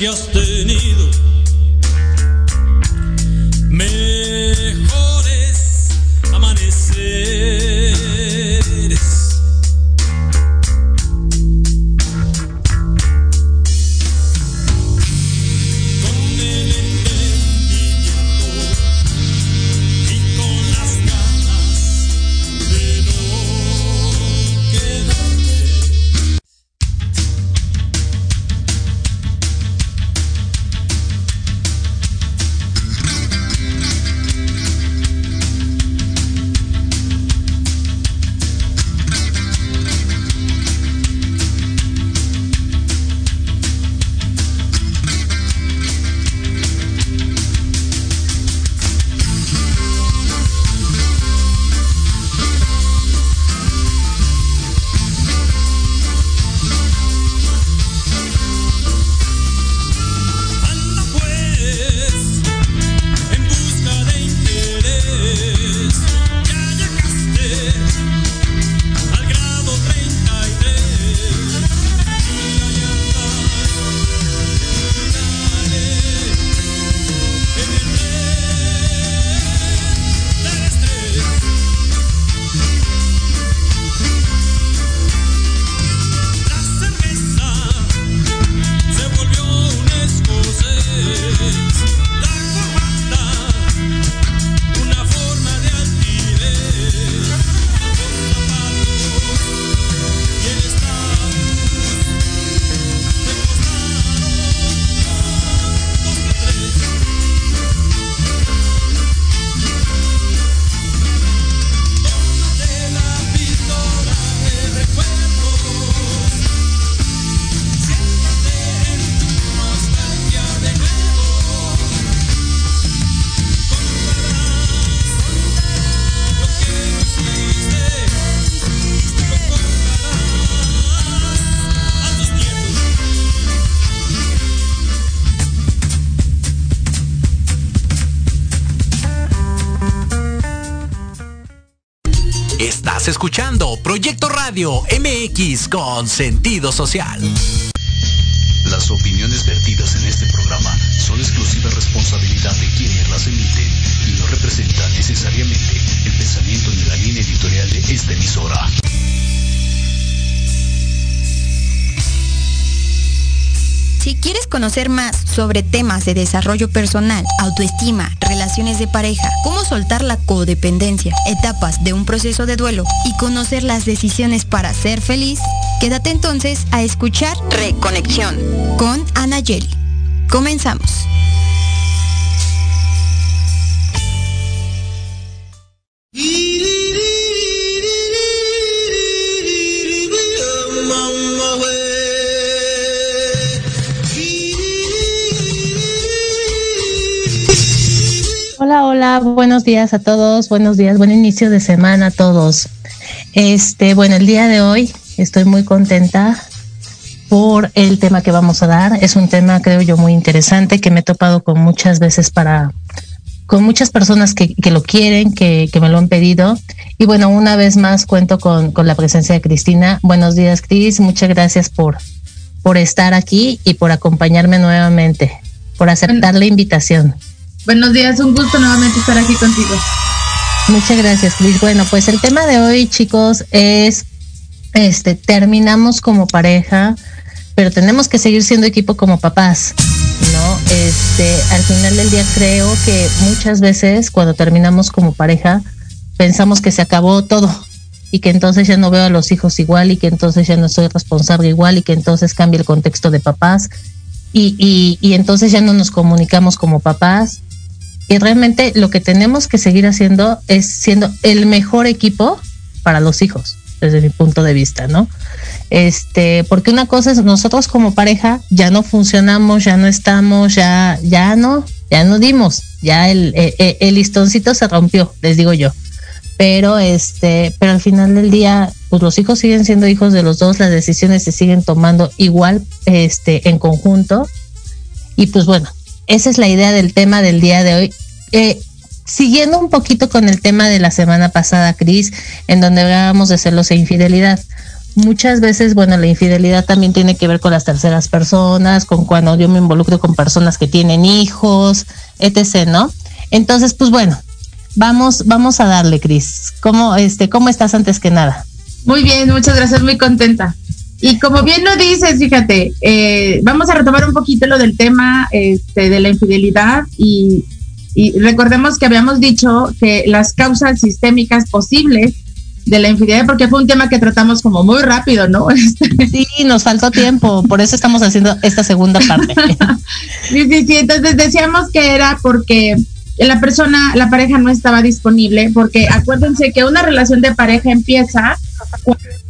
que has tenido. Mejores amaneceres. Radio MX con sentido social. Las opiniones vertidas en este programa son exclusiva responsabilidad de quienes las emiten y no representan necesariamente el pensamiento ni la línea editorial de esta emisora. Si quieres conocer más sobre temas de desarrollo personal, autoestima, relaciones de pareja, cómo soltar la codependencia, etapas de un proceso de duelo y conocer las decisiones para ser feliz, quédate entonces a escuchar Reconexión con Ana Yeli. Comenzamos. Hola, buenos días a todos, buenos días, buen inicio de semana a todos. Este, bueno, el día de hoy estoy muy contenta por el tema que vamos a dar. Es un tema, creo yo, muy interesante que me he topado con muchas veces para, con muchas personas que, que lo quieren, que, que me lo han pedido. Y bueno, una vez más cuento con, con la presencia de Cristina. Buenos días, Cris. Muchas gracias por, por estar aquí y por acompañarme nuevamente, por aceptar la invitación. Buenos días, un gusto nuevamente estar aquí contigo. Muchas gracias, Cris. Bueno, pues el tema de hoy, chicos, es este terminamos como pareja, pero tenemos que seguir siendo equipo como papás, ¿no? Este, al final del día creo que muchas veces cuando terminamos como pareja pensamos que se acabó todo y que entonces ya no veo a los hijos igual y que entonces ya no soy responsable igual y que entonces cambia el contexto de papás y, y, y entonces ya no nos comunicamos como papás y realmente lo que tenemos que seguir haciendo es siendo el mejor equipo para los hijos, desde mi punto de vista, ¿no? Este, porque una cosa es nosotros como pareja ya no funcionamos, ya no estamos, ya, ya no, ya no dimos, ya el, el, el listoncito se rompió, les digo yo. Pero este, pero al final del día, pues los hijos siguen siendo hijos de los dos, las decisiones se siguen tomando igual, este, en conjunto. Y pues bueno, esa es la idea del tema del día de hoy. Eh, siguiendo un poquito con el tema de la semana pasada, Cris, en donde hablábamos de celos e infidelidad. muchas veces, bueno, la infidelidad también tiene que ver con las terceras personas, con cuando yo me involucro con personas que tienen hijos, etc., ¿no? Entonces, pues bueno, vamos, vamos a darle, Cris. ¿Cómo, este, ¿Cómo estás antes que nada? Muy bien, muchas gracias, muy contenta. Y como bien lo dices, fíjate, eh, vamos a retomar un poquito lo del tema este, de la infidelidad y, y recordemos que habíamos dicho que las causas sistémicas posibles de la infidelidad, porque fue un tema que tratamos como muy rápido, ¿no? Sí, nos faltó tiempo, por eso estamos haciendo esta segunda parte. sí, sí, sí, entonces decíamos que era porque la persona, la pareja no estaba disponible, porque acuérdense que una relación de pareja empieza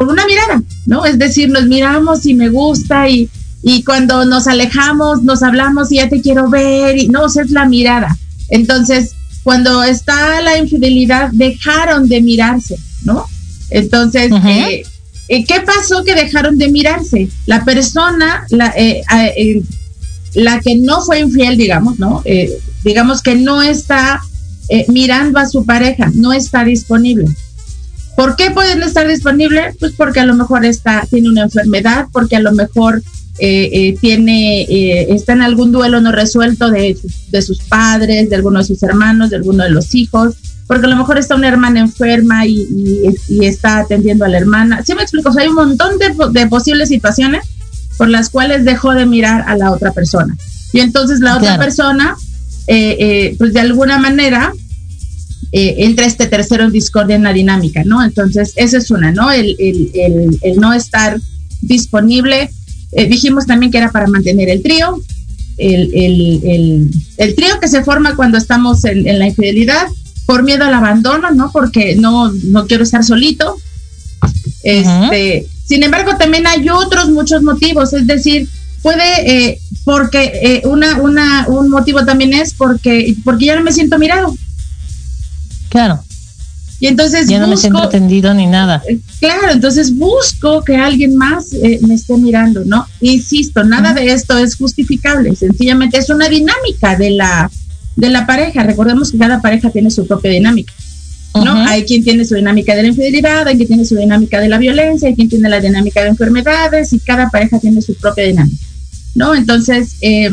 con una mirada, ¿no? Es decir, nos miramos y me gusta y, y cuando nos alejamos, nos hablamos y ya te quiero ver, y no, o sea, es la mirada. Entonces, cuando está la infidelidad, dejaron de mirarse, ¿no? Entonces, eh, eh, ¿qué pasó que dejaron de mirarse? La persona, la, eh, eh, la que no fue infiel, digamos, ¿no? Eh, digamos que no está mirando a su pareja, no está disponible. ¿Por qué pueden estar disponibles? Pues porque a lo mejor está, tiene una enfermedad, porque a lo mejor eh, eh, tiene, eh, está en algún duelo no resuelto de, sus- de sus padres, de alguno de sus hermanos, de alguno de los hijos, porque a lo mejor está una hermana enferma y, y- y está atendiendo a la hermana. ¿Sí me explico? O sea, hay un montón de, de posibles situaciones por las cuales dejó de mirar a la otra persona. Y entonces la otra persona, eh, eh, pues de alguna manera, eh, entra este tercero en discordia en la dinámica, ¿no? Entonces, esa es una, ¿no? El, el, el, el no estar disponible. Eh, dijimos también que era para mantener el trío. El, el, el, el trío que se forma cuando estamos en, en la infidelidad por miedo al abandono, ¿no? Porque no, no quiero estar solito. Este, Sin embargo, también hay otros muchos motivos, es decir, puede, eh, porque eh, una, una, un motivo también es porque, porque ya no me siento mirado. Claro, Y entonces ya no me siento busco, atendido ni nada. eh, claro, entonces busco que alguien más eh, me esté mirando, ¿no? Insisto, nada de esto es justificable, sencillamente es una dinámica de la, de la pareja. Recordemos que cada pareja tiene su propia dinámica. ¿no? Hay quien tiene su dinámica de la infidelidad, hay quien tiene su dinámica de la violencia, hay quien tiene la dinámica de enfermedades y cada pareja tiene su propia dinámica, ¿no? Entonces, eh,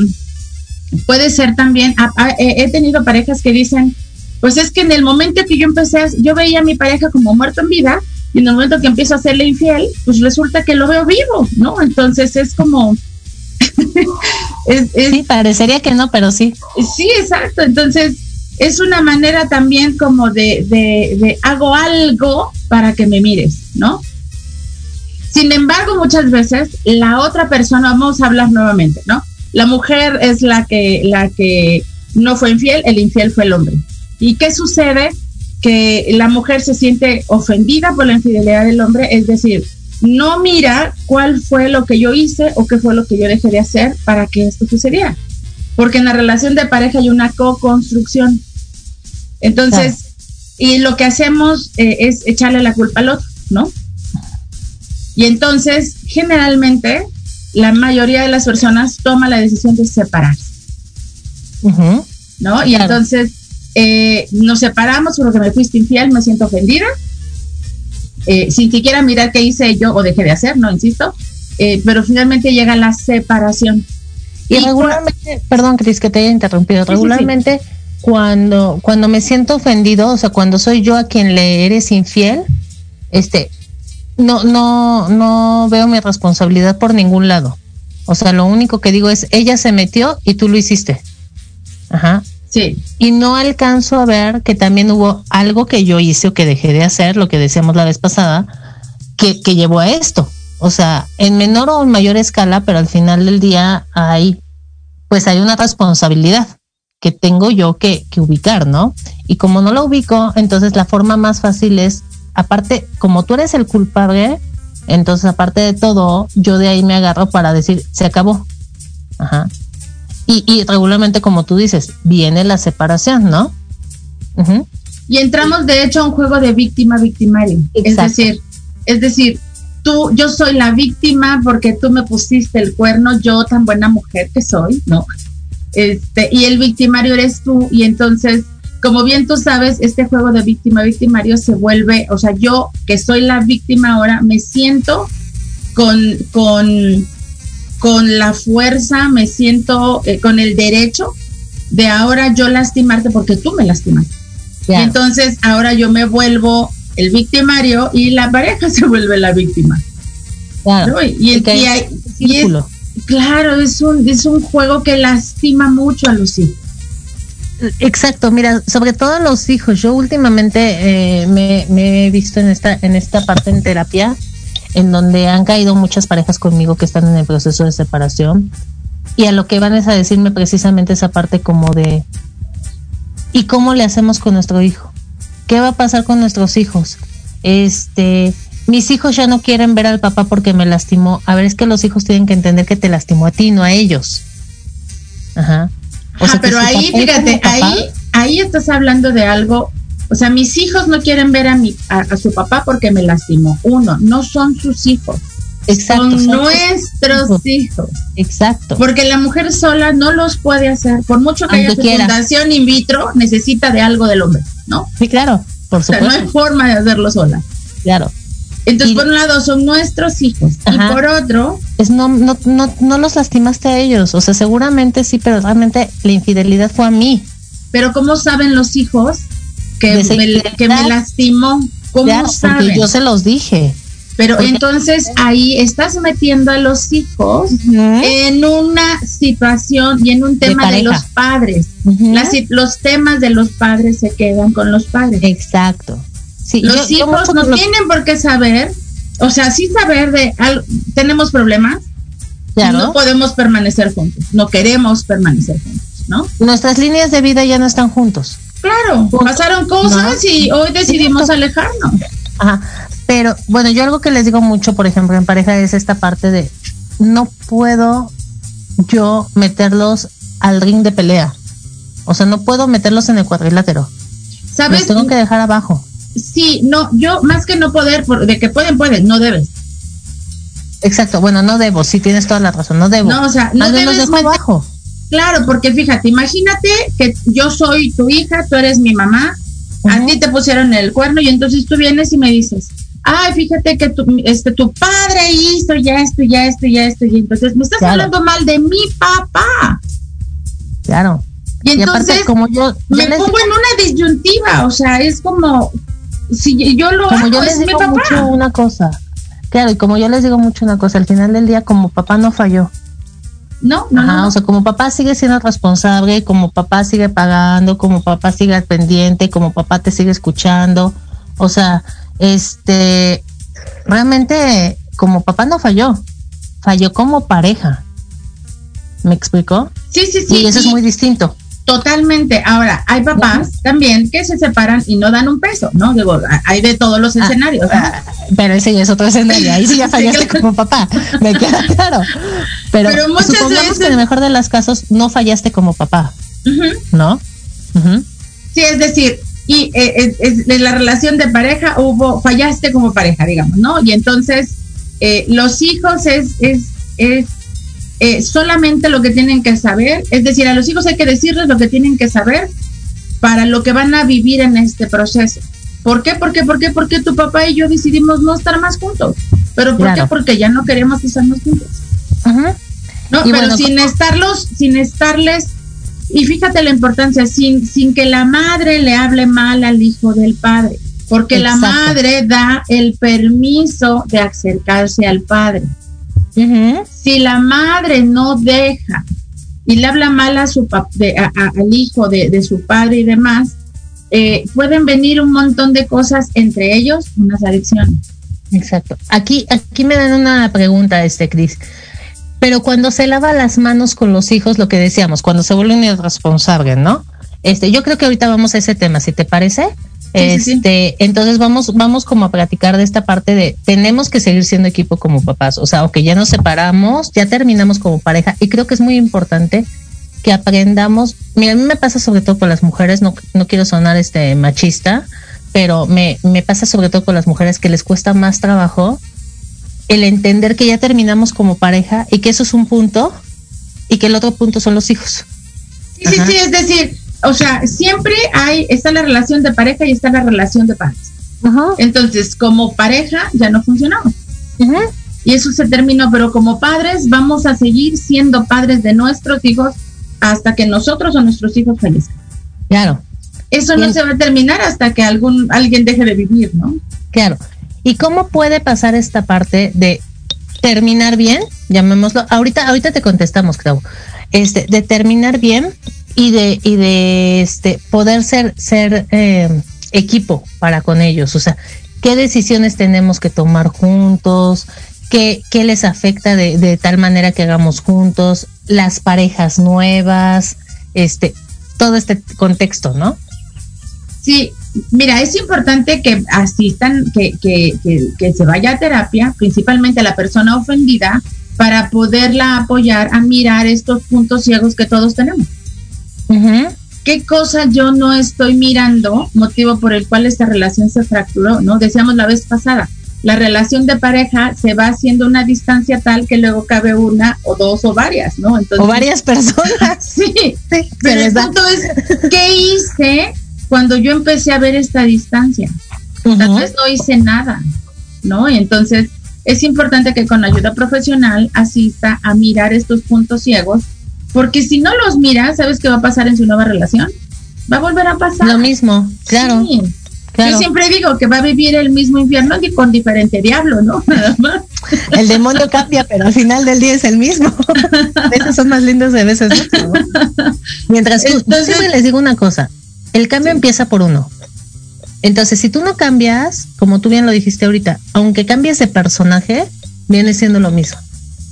puede ser también, he tenido parejas que dicen, pues es que en el momento que yo empecé, a- yo veía a mi pareja como muerto en vida y en el momento que empiezo a hacerle infiel, pues resulta que lo veo vivo, ¿no? Entonces es como... es, es- Sí, parecería que no, pero sí. Sí, exacto. Entonces, es una manera también como de, de, de hago algo para que me mires, ¿no? Sin embargo, muchas veces la otra persona, vamos a hablar nuevamente, ¿no? La mujer es la que, la que no fue infiel, el infiel fue el hombre. ¿Y qué sucede? Que la mujer se siente ofendida por la infidelidad del hombre, es decir, no mira cuál fue lo que yo hice o qué fue lo que yo dejé de hacer para que esto sucediera porque en la relación de pareja hay una co-construcción. Entonces, y lo que hacemos eh, es echarle la culpa al otro, ¿no? Y entonces, generalmente, la mayoría de las personas toma la decisión de separarse. ¿no? Y Claro. entonces eh, nos separamos porque me fuiste infiel, me siento ofendida, eh, sin siquiera mirar qué hice yo o dejé de hacer, no insisto, eh, pero finalmente llega la separación. Y regularmente, perdón, Cris, que te haya interrumpido. sí, sí. regularmente, cuando cuando me siento ofendido, o sea, cuando soy yo a quien le eres infiel, este, no no no veo mi responsabilidad por ningún lado. O sea, lo único que digo es ella se metió y tú lo hiciste. Ajá. Sí, Y no alcanzo a ver que también hubo algo que yo hice o que dejé de hacer, lo que decíamos la vez pasada, que, que llevó a esto. O sea, en menor o en mayor escala, pero al final del día hay, pues hay una responsabilidad que tengo yo que, que ubicar, ¿no? Y como no lo ubico, entonces la forma más fácil es, aparte, como tú eres el culpable, entonces aparte de todo, yo de ahí me agarro para decir, se acabó. Ajá. Y, y regularmente, como tú dices, viene la separación, ¿no? Y entramos de hecho a un juego de víctima-victimario. Es decir, es decir, tú, yo soy la víctima porque tú me pusiste el cuerno, yo tan buena mujer que soy, ¿no? Este, y el victimario eres tú, y entonces, como bien tú sabes, este juego de víctima-victimario se vuelve, o sea, yo que soy la víctima ahora, me siento con, con, con la fuerza, me siento eh, con el derecho de ahora yo lastimarte porque tú me lastimaste. Claro. Entonces ahora yo me vuelvo el victimario y la pareja se vuelve la víctima. claro. ¿no? Y, el- y hay y es- claro, es un, es un juego que lastima mucho a los hijos. Exacto, mira, sobre todo los hijos. Yo últimamente eh, me, me he visto en esta, en esta parte en terapia, en donde han caído muchas parejas conmigo que están en el proceso de separación. Y a lo que van es a decirme precisamente esa parte como de ¿y cómo le hacemos con nuestro hijo? ¿Qué va a pasar con nuestros hijos? Este, mis hijos ya no quieren ver al papá porque me lastimó. A ver, es que los hijos tienen que entender que te lastimó a ti, no a ellos. Ajá. O sea, pero ahí, fíjate, ahí, ahí estás hablando de algo. O sea, mis hijos no quieren ver a, mi, a, a su papá porque me lastimó. Uno, no son sus hijos, Exacto, son son nuestros hijos. hijos. Exacto. Porque la mujer sola no los puede hacer. Por mucho que haya Aunque quiera. fecundación in vitro, necesita de algo del hombre, ¿no? Sí, claro, por O sea, no supuesto. hay forma de hacerlo sola. Claro. Entonces, Y- por un lado, son nuestros hijos. Ajá. Y por otro, Es no, no, no, no los lastimaste a ellos. O sea, seguramente sí, pero realmente la infidelidad fue a mí. pero ¿cómo saben los hijos que, me, que me lastimó? ¿Cómo Claro, saben? yo se los dije. Pero porque- entonces ahí estás metiendo a los hijos en una situación y en un tema de, los padres. Las los temas de los padres se quedan con los padres. Exacto. Sí, los yo- hijos no los- tienen por qué saber, o sea, sí saber de al- tenemos problemas, Claro. no podemos permanecer juntos, no queremos permanecer juntos, ¿no? Nuestras líneas de vida ya no están juntos. Claro, Punto. pasaron cosas No. y hoy decidimos alejarnos. Ajá. Pero bueno, yo algo que les digo mucho, por ejemplo, en pareja es esta parte de no puedo yo meterlos al ring de pelea. O sea, no puedo meterlos en el cuadrilátero. ¿Sabes? Los tengo que dejar abajo. Sí, no, yo más que no poder, por- de que pueden, pueden, no debes. Exacto. Bueno, no debo. Sí, tienes toda la razón. No debo. No, o sea, no los debes dejo meter- abajo. Claro, porque fíjate, imagínate que yo soy tu hija, tú eres mi mamá, a ti te pusieron el cuerno y entonces tú vienes y me dices, ay, fíjate que tu, este, tu padre hizo ya esto, ya esto, ya esto, y entonces me estás Claro. hablando mal de mi papá. Claro. Y Y, entonces aparte, como yo, yo me pongo en una disyuntiva, o sea, es como, si yo lo como hago, yo es les mi digo papá. mucho una cosa. Claro, y como yo les digo mucho una cosa, al final del día, como papá no falló. No, no, Ajá, no. o sea, como papá sigue siendo responsable, como papá sigue pagando, como papá sigue al pendiente, como papá te sigue escuchando. O sea, este, realmente, como papá no falló, falló como pareja. ¿Me explicó? sí, sí, sí. y eso es muy distinto. Totalmente. Ahora, hay papás también que se separan y no dan un peso, ¿no? Digo, hay de todos los Ah, escenarios. ah, Pero ese ya es otro escenario. Ahí sí ya Sí, fallaste claro. como papá. Me queda claro. Pero, Pero muchas supongamos veces- que en el mejor de los casos no fallaste como papá. ¿no? Sí, es decir, y eh, es- en la relación de pareja hubo, fallaste como pareja, digamos, ¿no? Y entonces eh, los hijos es, es, es eh, solamente lo que tienen que saber, es decir, a los hijos hay que decirles lo que tienen que saber para lo que van a vivir en este proceso. ¿Por qué? ¿Por qué? ¿Por qué? Porque tu papá y yo decidimos no estar más juntos. ¿Pero por qué? Porque ya no queremos estar más juntos. ¿no? Y Pero bueno, sin estarlos, sin estarles, y fíjate la importancia, sin, sin que la madre le hable mal al hijo del padre, porque la madre da el permiso de acercarse al padre. Si la madre no deja y le habla mal a su de- a- a- al hijo de, de su padre y demás, eh, pueden venir un montón de cosas, entre ellos unas adicciones. Exacto. Aquí, aquí me dan una pregunta, este Cris. Pero cuando se lava las manos con los hijos, lo que decíamos, cuando se vuelven irresponsables, ¿no? Este, yo creo que ahorita vamos a ese tema, si te parece. Sí, sí, sí. este, entonces vamos, vamos como a platicar de esta parte de tenemos que seguir siendo equipo como papás. O sea, ok, ya nos separamos, ya terminamos como pareja, y creo que es muy importante que aprendamos. Mira, a mí me pasa sobre todo con las mujeres, no, no quiero sonar este machista, pero me, me pasa sobre todo con las mujeres que les cuesta más trabajo el entender que ya terminamos como pareja y que eso es un punto y que el otro punto son los hijos. Sí, sí, sí, es decir, o sea, siempre hay, está la relación de pareja y está la relación de padres. Entonces, como pareja ya no funcionamos. y eso se terminó, pero como padres vamos a seguir siendo padres de nuestros hijos hasta que nosotros o nuestros hijos fallezcan. Claro, Eso no se va a terminar hasta que algún alguien deje de vivir, ¿no? claro. ¿Y cómo puede pasar esta parte de terminar bien? Llamémoslo. Ahorita, ahorita te contestamos, Clau. Este, de terminar bien y de, y de este poder ser, ser eh, equipo para con ellos. O sea, qué decisiones tenemos que tomar juntos, qué, qué les afecta de, de tal manera que hagamos juntos, las parejas nuevas, este, todo este contexto, ¿no? Sí, mira, es importante que asistan, que, que, que, que se vaya a terapia, principalmente la persona ofendida, para poderla apoyar a mirar estos puntos ciegos que todos tenemos. ¿Qué cosa yo no estoy mirando, motivo por el cual esta relación se fracturó, ¿no? Decíamos la vez pasada, la relación de pareja se va haciendo una distancia tal que luego cabe una o dos o varias, ¿no? Entonces, O varias personas. Sí, se pero les el da. punto es, ¿qué hice cuando yo empecé a ver esta distancia? Tal Ujú. vez no hice nada, ¿no? Y entonces es importante que con ayuda profesional asista a mirar estos puntos ciegos, porque si no los mira, ¿sabes qué va a pasar en su nueva relación? Va a volver a pasar. Lo mismo, claro, Sí. claro. Yo siempre digo que va a vivir el mismo infierno y con diferente diablo, ¿no? Nada más. El demonio cambia, pero al final del día es el mismo. Esos son más lindos de veces. ¿no? Mientras tú, Entonces- siempre les digo una cosa, el cambio empieza por uno. Entonces, si tú no cambias, como tú bien lo dijiste ahorita, aunque cambies de personaje, viene siendo lo mismo.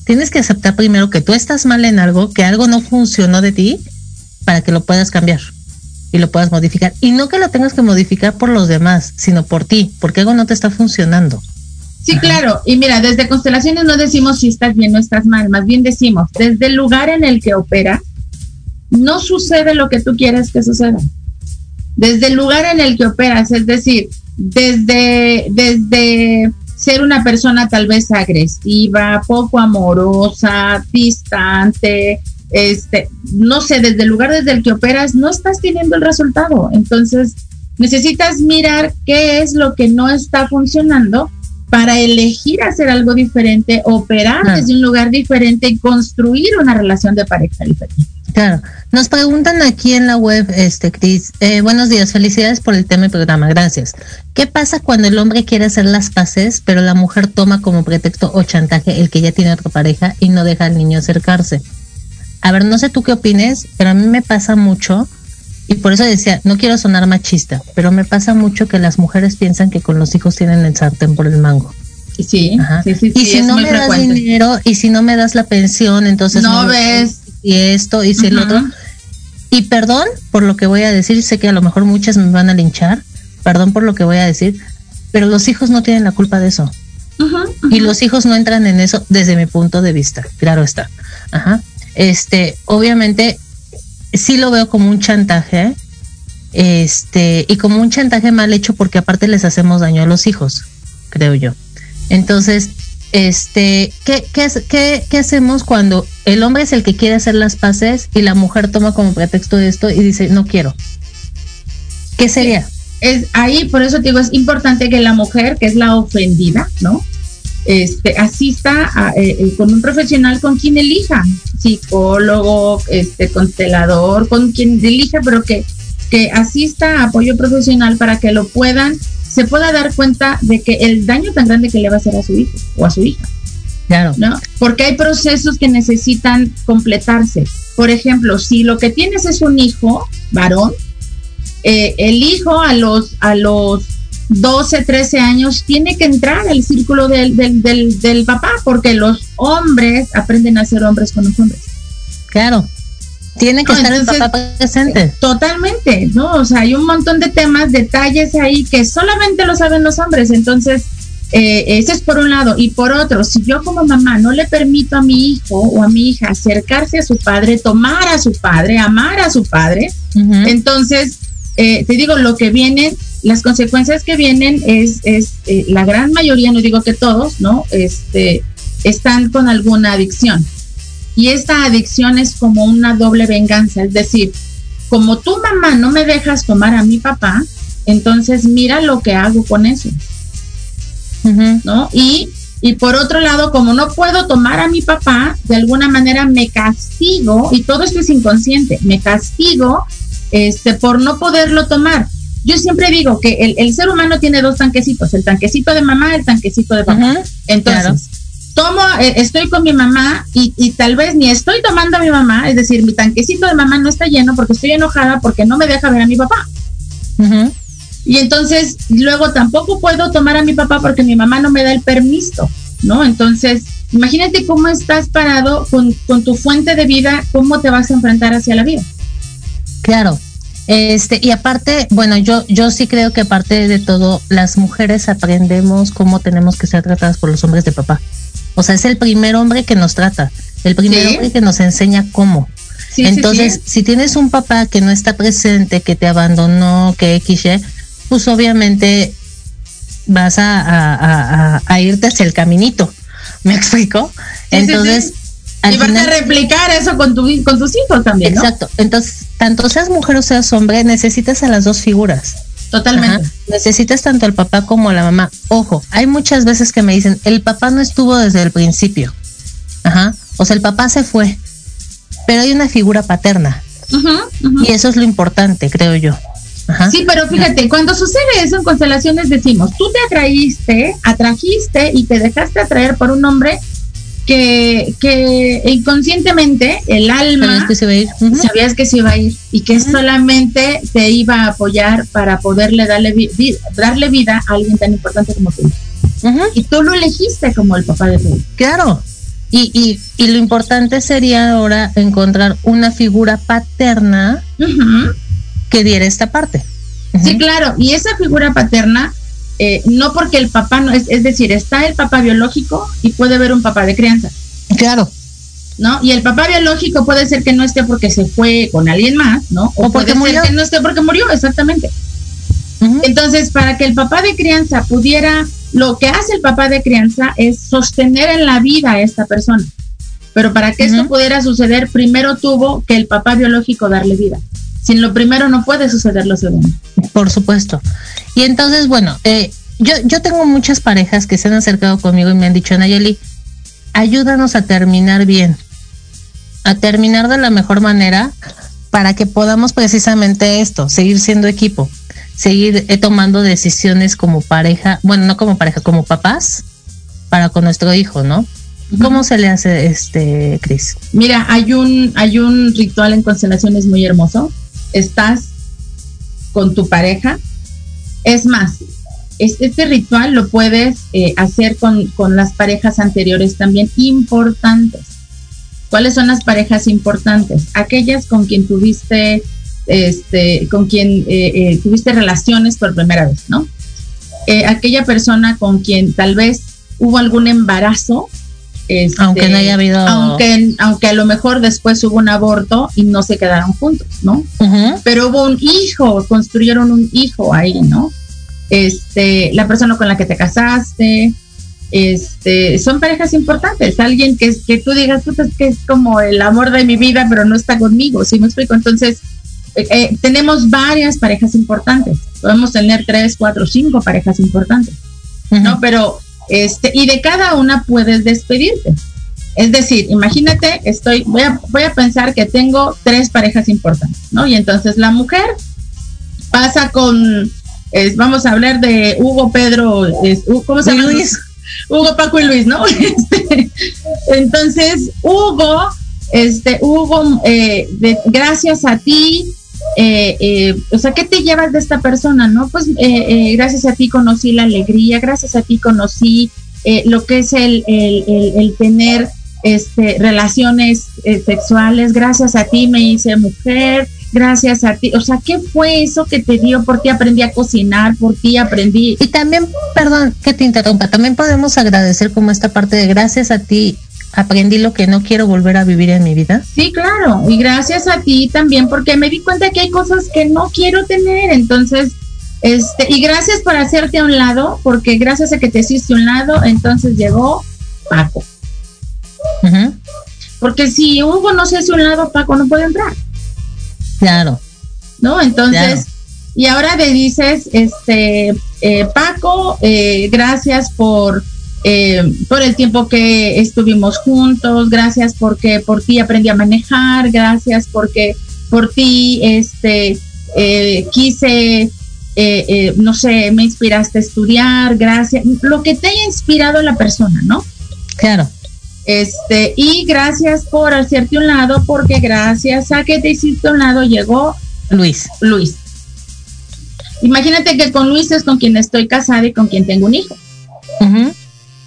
Tienes que aceptar primero que tú estás mal en algo, que algo no funcionó de ti, para que lo puedas cambiar y lo puedas modificar. Y no que lo tengas que modificar por los demás, sino por ti, porque algo no te está funcionando. Sí, claro. Y mira, desde constelaciones no decimos si estás bien o estás mal, más bien decimos, desde el lugar en el que opera, no sucede lo que tú quieres que suceda. Desde el lugar en el que operas, es decir, desde, desde ser una persona tal vez agresiva, poco amorosa, distante, este, no sé, desde el lugar desde el que operas, no estás teniendo el resultado. Entonces, necesitas mirar qué es lo que no está funcionando para elegir hacer algo diferente, operar desde un lugar diferente y construir una relación de pareja diferente. Claro. Nos preguntan aquí en la web, este, Cris, eh, buenos días, felicidades por el tema y programa, gracias. ¿Qué pasa cuando el hombre quiere hacer las paces, pero la mujer toma como pretexto o chantaje el que ya tiene otra pareja y no deja al niño acercarse? A ver, no sé tú qué opines, pero a mí me pasa mucho, y por eso decía, no quiero sonar machista, pero me pasa mucho que las mujeres piensan que con los hijos tienen el sartén por el mango. Sí, sí, sí, y sí, si no me das frecuente. dinero, y si no me das la pensión, entonces No ves. Y esto, y si el Ujú. otro. Y perdón por lo que voy a decir, sé que a lo mejor muchas me van a linchar, perdón por lo que voy a decir, pero los hijos no tienen la culpa de eso. Y los hijos no entran en eso desde mi punto de vista, claro está. Ajá. Este, obviamente, sí lo veo como un chantaje, este, y como un chantaje mal hecho porque aparte les hacemos daño a los hijos, creo yo. Entonces, este, ¿qué, qué, qué, hacemos cuando el hombre es el que quiere hacer las paces y la mujer toma como pretexto esto y dice, no quiero? ¿Qué sería? es ahí, por eso te digo, es importante que la mujer, que es la ofendida, ¿no? Este, asista a, eh, eh, con un profesional con quien elija, psicólogo, este, constelador, con quien elija, pero que, que asista a apoyo profesional para que lo puedan, se pueda dar cuenta de que el daño tan grande que le va a hacer a su hijo o a su hija. Claro. ¿no? Porque hay procesos que necesitan completarse. Por ejemplo, si lo que tienes es un hijo varón, eh, el hijo a los, a los 12, 13 años tiene que entrar al círculo del, del, del, del papá, porque los hombres aprenden a ser hombres con los hombres. Claro. Tiene que No, estar el entonces- papá presente. Totalmente, ¿no? O sea, hay un montón de temas, detalles ahí que solamente lo saben los hombres. Entonces, eh, ese es por un lado. Y por otro, si yo como mamá no le permito a mi hijo o a mi hija acercarse a su padre, tomar a su padre, amar a su padre, entonces, eh, te digo, lo que vienen, las consecuencias que vienen es, es eh, la gran mayoría, no digo que todos, ¿no? Este, están con alguna adicción. Y esta adicción es como una doble venganza, es decir, como tu mamá no me dejas tomar a mi papá, entonces mira lo que hago con eso. ¿no? Y, Y por otro lado, como no puedo tomar a mi papá, de alguna manera me castigo, y todo esto es inconsciente, me castigo este, por no poderlo tomar. Yo siempre digo que el, el ser humano tiene dos tanquecitos, el tanquecito de mamá, el tanquecito de papá. Entonces, claro. Tomo, eh, estoy con mi mamá y, y tal vez ni estoy tomando a mi mamá, es decir, mi tanquecito de mamá no está lleno porque estoy enojada porque no me deja ver a mi papá. Y entonces luego tampoco puedo tomar a mi papá porque mi mamá no me da el permiso, ¿no? Entonces, imagínate cómo estás parado con, con tu fuente de vida, cómo te vas a enfrentar hacia la vida. Claro. Este, y aparte, bueno, yo, yo sí creo que aparte de todo, las mujeres aprendemos cómo tenemos que ser tratadas por los hombres de papá. O sea, es el primer hombre que nos trata, el primer Sí. hombre que nos enseña cómo. Sí, Entonces, sí. si tienes un papá que no está presente, que te abandonó, que X, pues obviamente vas a, a- a- irte hacia el caminito. ¿Me explico? Entonces, y vas a replicar eso con, tu, con tus hijos también, ¿no? Exacto. Entonces, tanto seas mujer o seas hombre, necesitas a las dos figuras. Totalmente. Ajá. Necesitas tanto al papá como a la mamá. Ojo, hay muchas veces que me dicen, el papá no estuvo desde el principio. Ajá. O sea, el papá se fue. Pero hay una figura paterna. Ujú. Y eso es lo importante, creo yo. Ajá. Sí, pero fíjate, cuando sucede eso en constelaciones decimos, tú te atraíste, atrajiste y te dejaste atraer por un hombre que, que inconscientemente el alma ¿Sabías que se iba a ir? Sabías que se iba a ir y que solamente te iba a apoyar para poderle darle, vi- vi- darle vida a alguien tan importante como tú. Y tú lo elegiste como el papá de tu hijo. Claro. Y, y, y lo importante sería ahora encontrar una figura paterna que diera esta parte. Sí, claro. Y esa figura paterna, eh, no porque el papá no es, es decir, está el papá biológico y puede haber un papá de crianza, Claro. ¿no? Y el papá biológico puede ser que no esté porque se fue con alguien más, ¿no? O porque puede murió. ser que no esté porque murió, exactamente. Entonces, para que el papá de crianza pudiera, lo que hace el papá de crianza es sostener en la vida a esta persona. Pero para que esto pudiera suceder, primero tuvo que el papá biológico darle vida. Sin lo primero no puede suceder lo segundo. Por supuesto. Y entonces, bueno, eh, yo, yo tengo muchas parejas que se han acercado conmigo y me han dicho, Nayeli, ayúdanos a terminar bien, a terminar de la mejor manera para que podamos precisamente esto, seguir siendo equipo, seguir eh, tomando decisiones como pareja, bueno, no como pareja, como papás para con nuestro hijo, ¿no? ¿Cómo se le hace este, Cris? Mira, hay un, hay un ritual en constelaciones muy hermoso. Estás con tu pareja. Es más, es- este ritual lo puedes eh, hacer con, con las parejas anteriores también importantes. ¿Cuáles son las parejas importantes? Aquellas con quien tuviste, este, con quien eh, eh, tuviste relaciones por primera vez, ¿no? Eh, aquella persona con quien tal vez hubo algún embarazo. Este, Aunque no haya habido... aunque, aunque a lo mejor después hubo un aborto y no se quedaron juntos, ¿no? Pero hubo un hijo, construyeron un hijo ahí, ¿no? Este, la persona con la que te casaste, este, son parejas importantes, alguien que, que tú digas, puta, es que es como el amor de mi vida, pero no está conmigo, ¿sí me explico? Entonces, eh, eh, tenemos varias parejas importantes, podemos tener tres, cuatro, cinco parejas importantes. ¿no? Pero, este, y de cada una puedes despedirte. Es decir, imagínate, estoy, voy a, voy a pensar que tengo tres parejas importantes, ¿no? Y entonces la mujer pasa con, es, vamos a hablar de Hugo, Pedro, es, ¿cómo se llama? Luis. Hugo, Paco y Luis, ¿no? Este, entonces, Hugo, este, Hugo, eh, de- gracias a ti, eh, eh, o sea, ¿qué te llevas de esta persona, no? Pues eh, eh, gracias a ti conocí la alegría, gracias a ti conocí eh, lo que es el, el, el- el tener este, relaciones eh, sexuales, gracias a ti me hice mujer, gracias a ti, o sea, ¿qué fue eso que te dio? Por ti aprendí a cocinar, por ti aprendí, Y también, perdón que te interrumpa, también podemos agradecer como esta parte de gracias a ti aprendí lo que no quiero volver a vivir en mi vida. Sí, claro, y gracias a ti también, porque me di cuenta que hay cosas que no quiero tener, entonces, este, y gracias por hacerte a un lado, porque gracias a que te hiciste a un lado, entonces llegó Paco, porque si Hugo no se hace a un lado, Paco no puede entrar, Claro. ¿no? Entonces, Claro. y ahora le dices, este, eh, Paco, eh, gracias por eh, por el tiempo que estuvimos juntos, gracias porque por ti aprendí a manejar, gracias porque por ti este, eh, quise, eh, no sé, me inspiraste a estudiar, gracias, lo que te haya inspirado la persona, ¿no? Claro. Este, y gracias por hacerte un lado, porque gracias a que te hiciste un lado llegó Luis. Luis. Imagínate que con Luis es con quien estoy casada y con quien tengo un hijo, Ujú.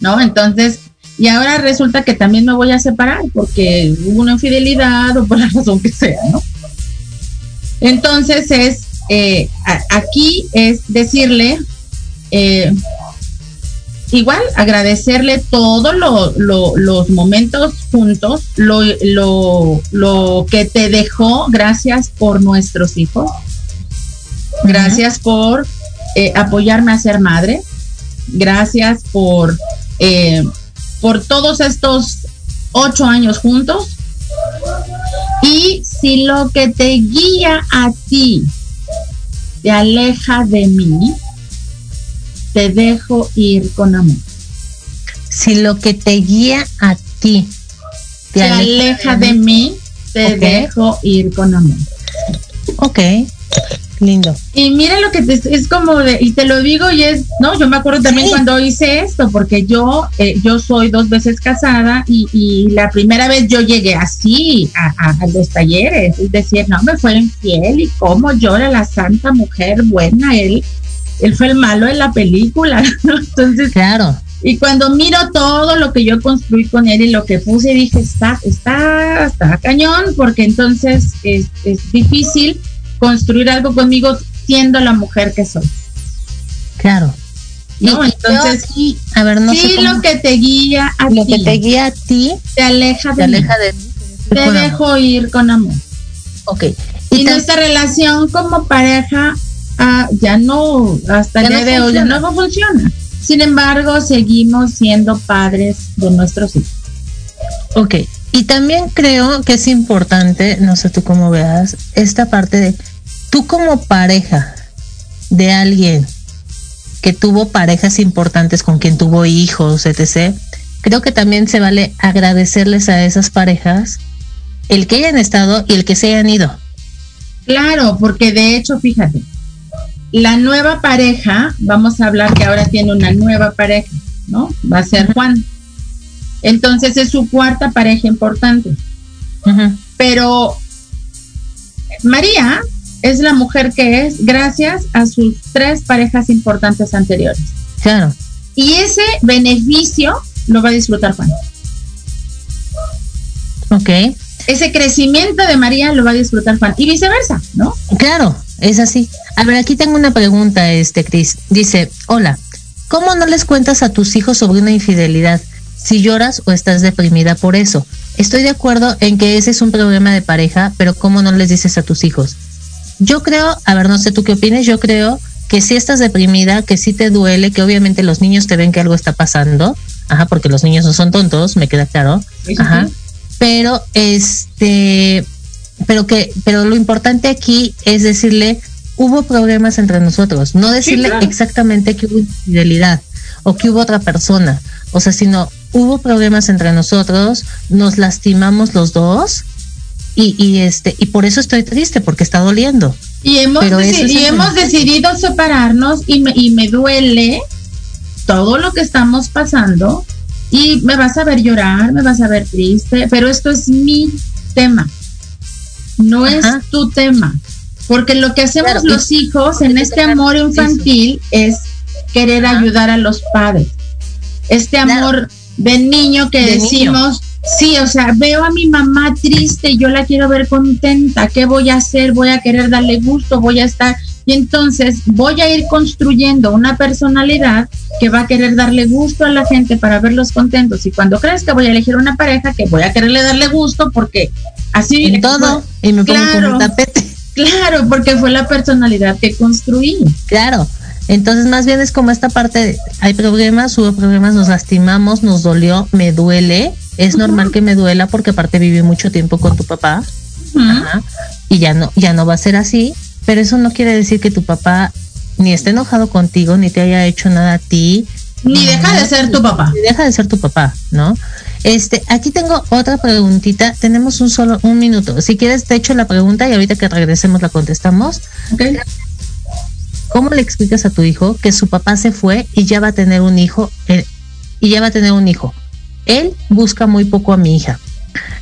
¿No? Entonces, y ahora resulta que también me voy a separar porque hubo una infidelidad o por la razón que sea, ¿no? Entonces es, eh, a- aquí es decirle, eh, igual agradecerle todos lo- lo- los momentos juntos, lo, lo, lo que te dejó, gracias por nuestros hijos, gracias por eh, apoyarme a ser madre, gracias por, eh, por todos estos ocho años juntos. Y si lo que te guía a ti te aleja de mí, te dejo ir con amor. Si lo que te guía a ti Te aleja de mí, te dejo ir con amor. Ok, lindo. Y mira lo que te, es como de, y te lo digo y es, no, yo me acuerdo también Sí. cuando hice esto, porque yo, eh, yo soy dos veces casada y, y la primera vez yo llegué así a, a- a los talleres, es decir, no, me fue infiel y cómo llora la santa mujer buena, él, él fue el malo de la película, ¿no? Entonces, Claro. y cuando miro todo lo que yo construí con él y lo que puse, dije, está, está, está cañón, porque entonces es, es difícil construir algo conmigo siendo la mujer que soy. Claro. No, Y entonces, aquí, a ver, no sé sí, cómo- lo que te guía a lo ti, que te guía a ti te aleja te de mí, aleja de mí. te Con amor. dejo ir con amor. Ok. Y, nuestra relación como pareja ah, ya no, hasta el Ya día no de hoy, ya no funciona. Sin embargo, seguimos siendo padres de nuestros hijos. Ok. Y también creo que es importante, no sé tú cómo veas, esta parte de tú como pareja de alguien que tuvo parejas importantes con quien tuvo hijos, etc. Creo que también se vale agradecerles a esas parejas el que hayan estado y el que se hayan ido. Claro, porque de hecho, fíjate, la nueva pareja, vamos a hablar que ahora tiene una nueva pareja, ¿no? Va a ser Juan. Entonces es su cuarta pareja importante. Pero María es la mujer que es gracias a sus tres parejas importantes anteriores. Claro. Y ese beneficio lo va a disfrutar Juan. Ok. Ese crecimiento de María lo va a disfrutar Juan. Y viceversa, ¿no? Claro, es así. A ver, aquí tengo una pregunta, este Cris. Dice, hola, ¿cómo no les cuentas a tus hijos sobre una infidelidad? Si lloras o estás deprimida por eso. Estoy de acuerdo en que ese es un problema de pareja, pero ¿cómo no les dices a tus hijos? Yo creo, a ver, no sé tú qué opinas, yo creo que si estás deprimida, que sí te duele, que obviamente los niños te ven que algo está pasando, ajá, porque los niños no son tontos, me queda claro, ajá, pero este, pero que, pero lo importante aquí es decirle, hubo problemas entre nosotros, no decirle claro. exactamente que hubo infidelidad o que hubo otra persona, o sea, sino hubo problemas entre nosotros, nos lastimamos los dos y, y este, y por eso estoy triste, porque está doliendo. Y hemos, deci- es y hemos decidido separarnos y me, y me duele todo lo que estamos pasando y me vas a ver llorar, me vas a ver triste, pero esto es mi tema, no Ajá. es tu tema, porque lo que hacemos Claro, los hijos en este amor eso. infantil es querer Ajá. ayudar a los padres, este Claro. Amor de niño que De niño. decimos, sí, o sea, veo a mi mamá triste, yo la quiero ver contenta, ¿qué voy a hacer? Voy a querer darle gusto, voy a estar, y entonces voy a ir construyendo una personalidad que va a querer darle gusto a la gente para verlos contentos, y cuando crees que voy a elegir una pareja, que voy a quererle darle gusto porque así... En todo, y me pongo Claro. un tapete. Claro, porque fue la personalidad que construí. Claro. Entonces, más bien es como esta parte, de, hay problemas, hubo problemas, nos lastimamos, nos dolió, me duele. Es normal que me duela porque aparte viví mucho tiempo con tu papá. Ajá. Y ya no, ya no va a ser así. Pero eso no quiere decir que tu papá ni esté enojado contigo, ni te haya hecho nada a ti, Ni deja de ser tu papá. Ni deja de ser tu papá, ¿no? Este, aquí tengo otra preguntita. Tenemos un solo un minuto. Si quieres, te echo la pregunta y ahorita que regresemos la contestamos. ¿ok? ¿Cómo le explicas a tu hijo que su papá se fue y ya va a tener un hijo eh, y ya va a tener un hijo? Él busca muy poco a mi hija.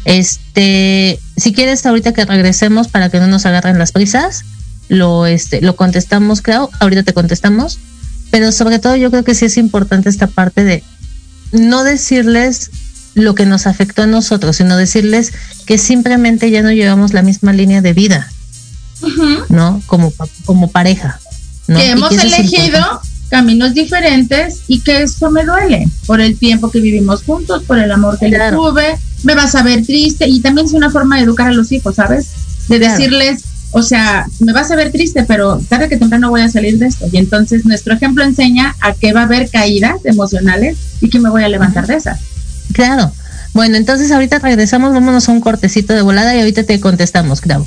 Este, si quieres ahorita que regresemos para que no nos agarren las prisas, lo este lo contestamos, creo, ahorita te contestamos, pero sobre todo yo creo que sí es importante esta parte de no decirles lo que nos afectó a nosotros, sino decirles que simplemente ya no llevamos la misma línea de vida. ¿no? Como como pareja, ¿no? Que hemos elegido caminos diferentes y que eso me duele por el tiempo que vivimos juntos, por el amor que Claro. le tuve, me vas a ver triste y también es una forma de educar a los hijos, ¿sabes? De Claro. decirles, o sea, me vas a ver triste, pero tarde que temprano voy a salir de esto. Y entonces nuestro ejemplo enseña a que va a haber caídas emocionales y que me voy a levantar de esas. Claro. Bueno, entonces ahorita regresamos, vámonos a un cortecito de volada y ahorita te contestamos, Clau.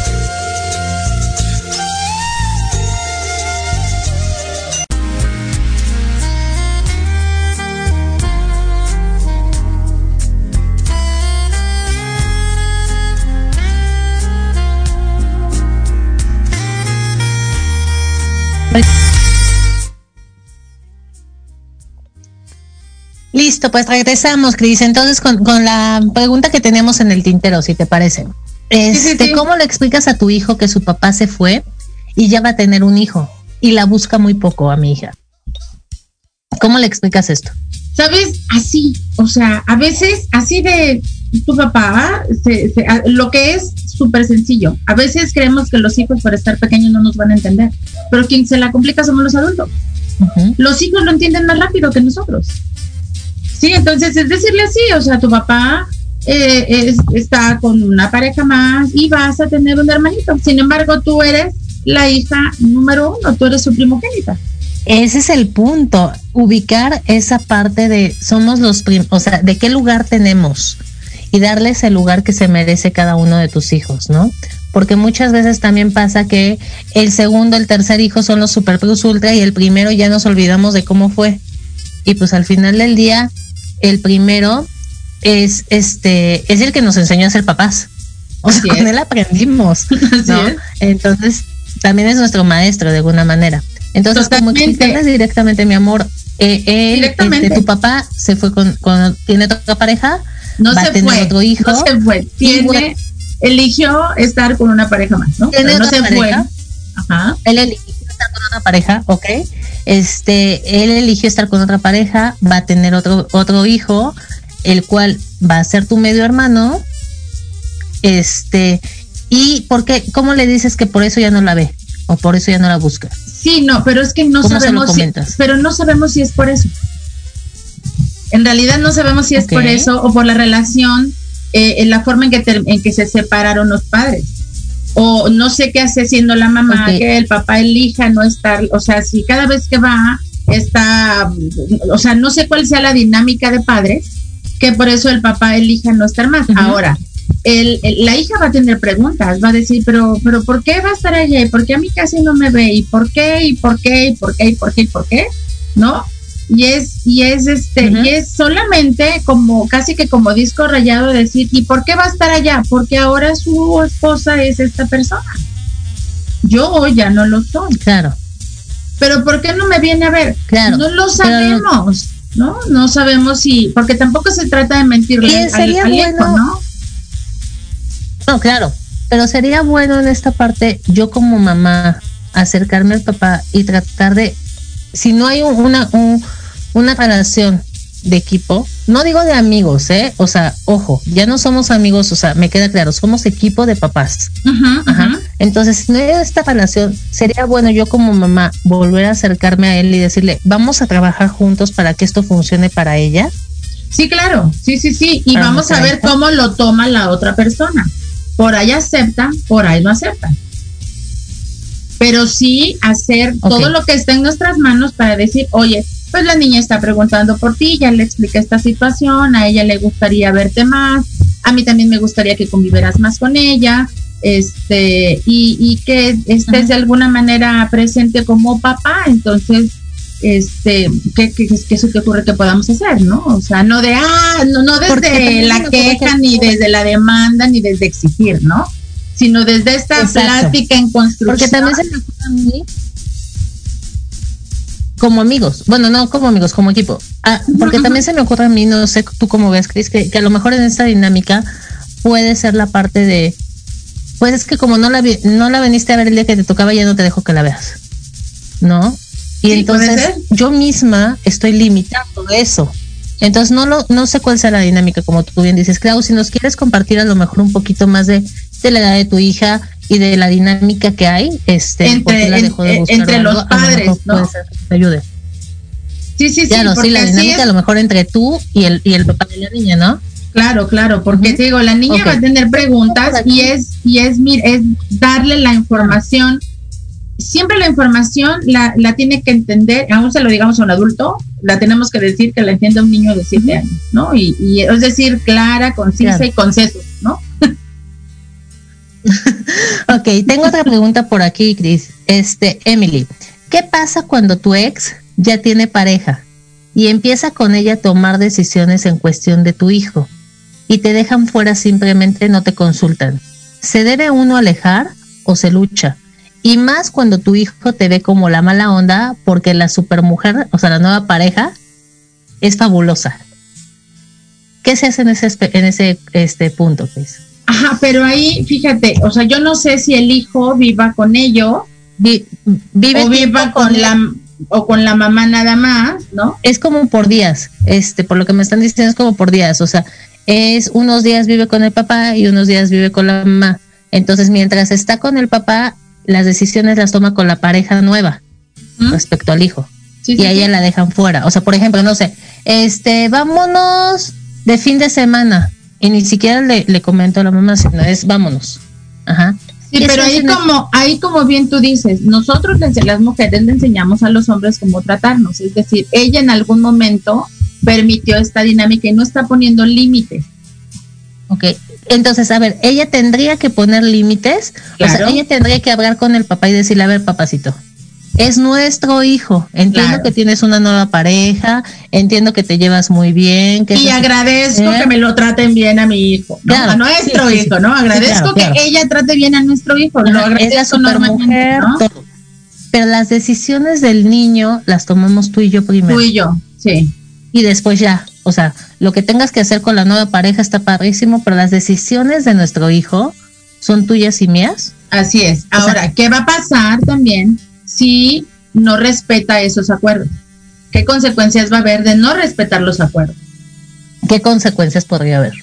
Listo, pues regresamos, Cris. Entonces, con, con la pregunta que tenemos en el tintero, si te parece. Este, sí. ¿Cómo le explicas a tu hijo que su papá se fue y ya va a tener un hijo y la busca muy poco a mi hija? ¿Cómo le explicas esto? ¿Sabes? Así, o sea, a veces así de tu papá, se- se- a- lo que es súper sencillo. A veces creemos que los hijos por estar pequeños no nos van a entender, pero quien se la complica somos los adultos. Los hijos lo entienden más rápido que nosotros. Sí, entonces es decirle así, o sea, tu papá eh, es- está con una pareja más y vas a tener un hermanito. Sin embargo, tú eres la hija número uno, tú eres su primogénita. Ese es el punto, ubicar esa parte de somos los prim, o sea, de qué lugar tenemos y darles el lugar que se merece cada uno de tus hijos, ¿no? Porque muchas veces también pasa que el segundo, el tercer hijo son los super plus ultra y el primero ya nos olvidamos de cómo fue. Y pues al final del día, el primero es este, es el que nos enseñó a ser papás. O sea, Así con es. él aprendimos. Así ¿no? es. Entonces, también es nuestro maestro de alguna manera. Entonces, como Totalmente. explicarles directamente, mi amor, eh, él, este, tu papá se fue con, con, tiene otra pareja, no va se a tener fue, otro hijo. no se fue, tiene, bueno. eligió estar con una pareja más, ¿no? Tiene no se fue. Ajá. Él eligió estar con otra pareja, ¿ok? Este, él eligió estar con otra pareja, va a tener otro, otro hijo, el cual va a ser tu medio hermano. Este, y por qué, ¿cómo le dices que por eso ya no la ve? O por eso ya no la busca. Sí, no, pero es que no ¿Cómo se lo sabemos si, pero no sabemos si es por eso. En realidad no sabemos si es por eso o por la relación, eh, en la forma en que, en que se separaron los padres. O no sé qué hace siendo la mamá, que el papá elija no estar, o sea, si cada vez que va está, o sea, no sé cuál sea la dinámica de padres, que por eso el papá elija no estar más. Ahora, el, el- la hija va a tener preguntas, va a decir, pero, pero ¿por qué va a estar allá? ¿Y por qué a mí casi no me ve? ¿Y por qué? ¿Y por qué? ¿Y por qué? ¿Y por qué? ¿Y por qué? ¿No? Y es, y es este, y es solamente como, casi que como disco rayado de decir, ¿y por qué va a estar allá? Porque ahora su esposa es esta persona. Yo ya no lo soy. Claro, Pero ¿por qué no me viene a ver? Claro, No lo sabemos, ¿no? No sabemos si, porque tampoco se trata de mentirle al, sería al hijo, bueno- ¿no? no, claro. Pero sería bueno en esta parte, yo como mamá, acercarme al papá y tratar de, si no hay un- una, un- una relación de equipo, no digo de amigos, ¿eh? O sea, ojo, ya no somos amigos, o sea, me queda claro, somos equipo de papás. Ajá. Entonces, si no hay esta relación, sería bueno yo como mamá volver a acercarme a él y decirle, vamos a trabajar juntos para que esto funcione para ella. Sí, claro, sí, sí, sí. Y Para vamos a ver cómo lo toma la otra persona. Por ahí aceptan, por ahí no aceptan. Pero sí hacer todo lo que está en nuestras manos para decir, oye, pues la niña está preguntando por ti, ya le expliqué esta situación, a ella le gustaría verte más, a mí también me gustaría que convivieras más con ella, este, y, y que estés de alguna manera presente como papá, entonces, este, ¿qué, qué, qué se te ocurre que podamos hacer, no? O sea, no de, ah, no, no desde la queja, que- ni desde la demanda, ni desde exigir, ¿no? Sino desde esta Exacto. plática en construcción. Porque también se me ocurre a mí como amigos, bueno, no como amigos, como equipo. Ah, porque también se me ocurre a mí, no sé tú cómo ves, Cris, que, que a lo mejor en esta dinámica puede ser la parte de, pues es que como no la vi- no la viniste a ver el día que te tocaba, ya no te dejo que la veas, ¿no? Y Sí, entonces yo misma estoy limitando eso. Entonces no lo, no sé cuál sea la dinámica, como tú bien dices, Clau, si nos quieres compartir a lo mejor un poquito más de, de la edad de tu hija y de la dinámica que hay, este, Entre- la dejó de eh, buscar entre algo, los a lo mejor padres, ¿no? ser te ayude. Sí, sí, sí. Claro, sí, la dinámica es- a lo mejor entre tú y el, y el papá de la niña, ¿no? Claro, claro, porque te digo, la niña va a tener preguntas y es, y es, mir- es darle la información. Siempre la información la, la tiene que entender, aún se lo digamos a un adulto, la tenemos que decir que la entienda un niño de siete años, ¿no? Y, y es decir, clara, concisa Claro. y con sesos, ¿no? Ok, tengo otra pregunta por aquí, Cris. Este, Emily, ¿qué pasa cuando tu ex ya tiene pareja y empieza con ella a tomar decisiones en cuestión de tu hijo y te dejan fuera simplemente no te consultan? ¿Se debe uno alejar o se lucha? Y más cuando tu hijo te ve como la mala onda porque la supermujer, o sea, la nueva pareja, es fabulosa. ¿Qué se hace en ese, en ese este punto, Cris? Ajá, pero ahí, fíjate, o sea, yo no sé si el hijo viva con ello Vi- vive o viva con la o con la mamá nada más, ¿no? es como por días, este, por lo que me están diciendo es como por días, o sea, es unos días vive con el papá y unos días vive con la mamá. Entonces, mientras está con el papá, las decisiones las toma con la pareja nueva ¿Mm? respecto al hijo Sí, y sí, a sí. ella la dejan fuera. O sea, por ejemplo, no sé, este, vámonos de fin de semana y ni siquiera le, le comento a la mamá, sino es vámonos. Ajá. Sí, pero ahí como, ahí como bien tú dices, nosotros las mujeres le enseñamos a los hombres cómo tratarnos, es decir, ella en algún momento permitió esta dinámica y no está poniendo límites. Ok, entonces, a ver, ella tendría que poner límites, o sea, ella tendría que hablar con el papá y decirle, a ver, papacito, es nuestro hijo, entiendo Claro. que tienes una nueva pareja, entiendo que te llevas muy bien, que Y agradezco ¿Eh? que me lo traten bien a mi hijo, ¿no? Claro, a nuestro sí, hijo. ¿no? Agradezco claro. que ella trate bien a nuestro hijo, lo Ajá, es la agradezco supermujer, ¿no? pero las decisiones del niño las tomamos tú y yo primero. Tú y yo, sí. Y después ya, o sea, lo que tengas que hacer con la nueva pareja está padrísimo, pero las decisiones de nuestro hijo son tuyas y mías. Así es. Ahora, ¿qué va a pasar también si no respeta esos acuerdos? ¿Qué consecuencias va a haber de no respetar los acuerdos? ¿Qué consecuencias podría haber?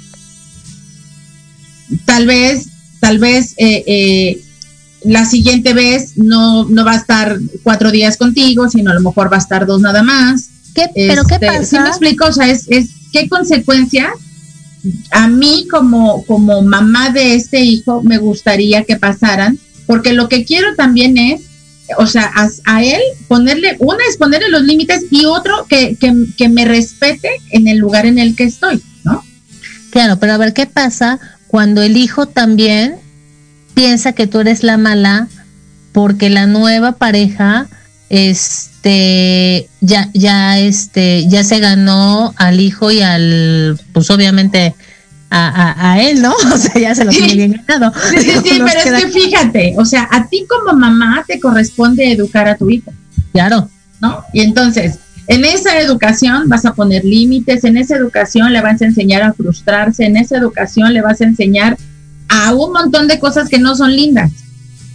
Tal vez, tal vez eh, eh, la siguiente vez no, no va a estar cuatro días contigo, sino a lo mejor va a estar dos nada más. ¿Qué, ¿Pero qué pasa? ¿Sí me explico? O sea, es, es qué consecuencias a mí como, como mamá de este hijo me gustaría que pasaran, porque lo que quiero también es, o sea, a, él ponerle, una es ponerle los límites y otro que, que, que me respete en el lugar en el que estoy, ¿no? Claro, pero a ver qué pasa cuando el hijo también piensa que tú eres la mala porque la nueva pareja este ya ya este ya se ganó al hijo y al pues obviamente a, a, él, ¿no? O sea, ya se lo tiene bien ganado. Sí, sí, sí pero es que fíjate, o sea, a ti como mamá te corresponde educar a tu hijo. Claro. ¿No? Y entonces, en esa educación vas a poner límites, en esa educación le vas a enseñar a frustrarse, en esa educación le vas a enseñar a un montón de cosas que no son lindas,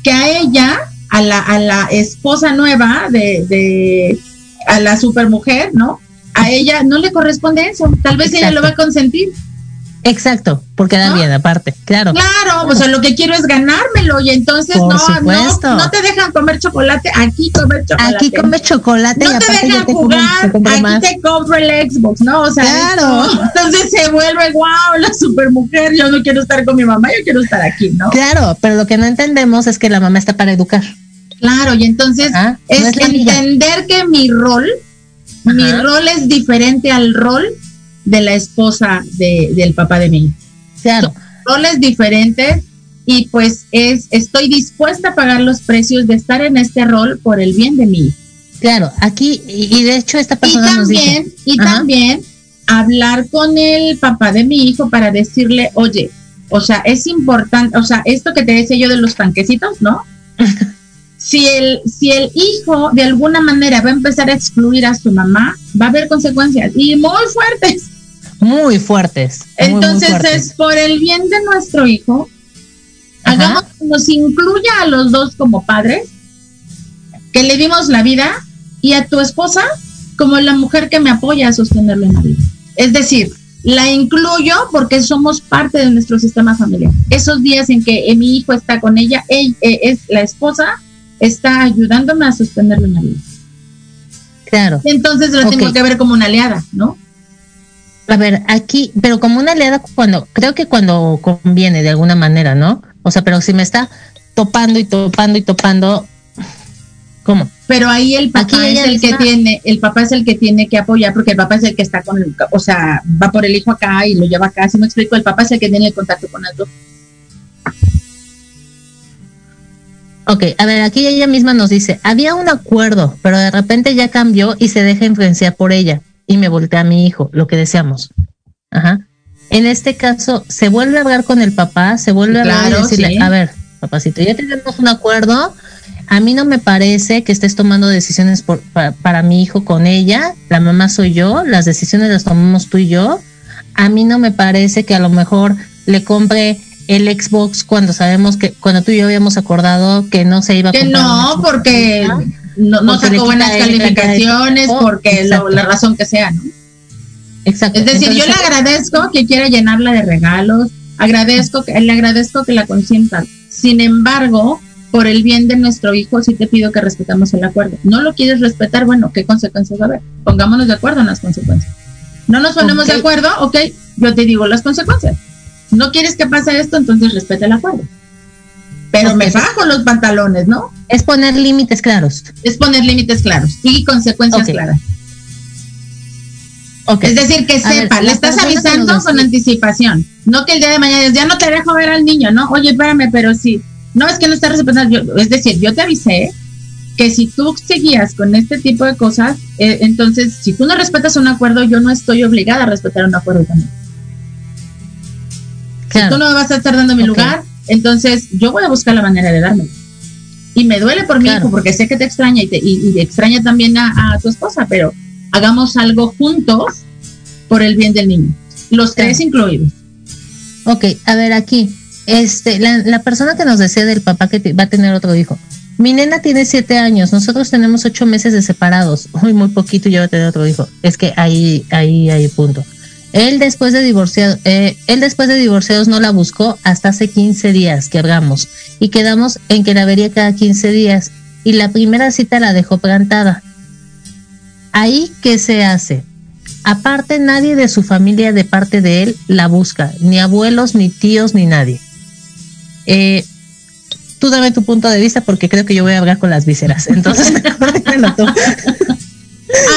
que a ella, a la, a la esposa nueva de, de a la supermujer, ¿no? A ella no le corresponde eso, tal vez ella lo va a consentir. Exacto, porque da bien aparte, claro. Claro, o sea, lo que quiero es ganármelo y entonces no, no, no te dejan comer chocolate, aquí comer chocolate. Aquí comer chocolate no y te dejan jugar, aquí te compro el Xbox, ¿no? O sea, claro. entonces se vuelve wow, la supermujer, yo no quiero estar con mi mamá, yo quiero estar aquí, ¿no? Claro, pero lo que no entendemos es que la mamá está para educar. Claro, y entonces ah, es, entender que mi rol, mi rol es diferente al rol de la esposa de, del papá de mí. Claro. roles diferentes y pues es, estoy dispuesta a pagar los precios de estar en este rol por el bien de mí. Claro, aquí, y de hecho esta persona y también, Y también hablar con el papá de mi hijo para decirle, oye, o sea, es importante, o sea, esto que te decía yo de los tanquecitos, ¿no? si el, si el hijo de alguna manera va a empezar a excluir a su mamá, va a haber consecuencias y muy fuertes muy fuertes. Entonces es por el bien de nuestro hijo, hagamos que nos incluya a los dos como padres, que le dimos la vida y a tu esposa como la mujer que me apoya a sostenerlo en la vida. Es decir, la incluyo porque somos parte de nuestro sistema familiar. Esos días en que eh, mi hijo está con ella, ella eh, es la esposa, está ayudándome a sostenerlo en la vida. Claro. Entonces lo tengo que ver como una aliada, ¿no? A ver, aquí, pero como una aliada cuando, creo que cuando conviene de alguna manera, ¿no? O sea, pero si me está topando y topando y topando, ¿cómo? Pero ahí el papá es el que tiene, el papá es el que tiene que apoyar, porque el papá es el que está con el, o sea, va por el hijo acá y lo lleva acá, si me explico, el papá es el que tiene el contacto con el. Ok, a ver, aquí ella misma nos dice, había un acuerdo, pero de repente ya cambió y se deja influenciar por ella y me voltea a mi hijo, lo que deseamos. Ajá. En este caso, se vuelve a hablar con el papá, se vuelve a hablar y decirle, a ver, papacito, ya tenemos un acuerdo, a mí no me parece que estés tomando decisiones por, para, mi hijo con ella, la mamá soy yo, las decisiones las tomamos tú y yo, a mí no me parece que a lo mejor le compre el Xbox cuando sabemos que cuando tú y yo habíamos acordado que no se iba a que no porque no, no sacó buenas calificaciones, porque la razón que sea, ¿no? Exacto. Es decir, yo le agradezco que quiera llenarla de regalos, agradezco que le agradezco que la consienta. Sin embargo, por el bien de nuestro hijo, sí te pido que respetemos el acuerdo. No lo quieres respetar, bueno, ¿qué consecuencias va a haber? Pongámonos de acuerdo en las consecuencias. No nos ponemos de acuerdo, ok, yo te digo las consecuencias. No quieres que pase esto, entonces respeta el acuerdo pero me bajo los pantalones, ¿no? Es poner límites claros. Es poner límites claros y consecuencias claras. Okay. Es decir, que sepa, le estás avisando con anticipación. No que el día de mañana ya no te dejo ver al niño, ¿no? Oye, espérame, pero sí. No, es que no está respetando. es decir, yo te avisé que si tú seguías con este tipo de cosas, eh, entonces, si tú no respetas un acuerdo, yo no estoy obligada a respetar un acuerdo también. Si tú no vas a estar dando mi lugar, entonces, yo voy a buscar la manera de darme. Y me duele por mi hijo porque sé que te extraña y, te, y, y extraña también a, a tu esposa, pero hagamos algo juntos por el bien del niño. Los tres incluidos. Ok, a ver aquí. Este, la, la persona que nos decía del papá que te- va a tener otro hijo. Mi nena tiene siete años, nosotros tenemos ocho meses de separados. Uy, muy poquito y ya va a tener otro hijo. Es que ahí, ahí, ahí punto. Él después de divorciado, eh, él después de divorciados no la buscó hasta hace 15 días que hablamos y quedamos en que la vería cada 15 días y la primera cita la dejó plantada. Ahí, ¿qué se hace? Aparte, nadie de su familia de parte de él la busca, ni abuelos, ni tíos, ni nadie. Eh, tú dame tu punto de vista porque creo que yo voy a hablar con las vísceras. Entonces.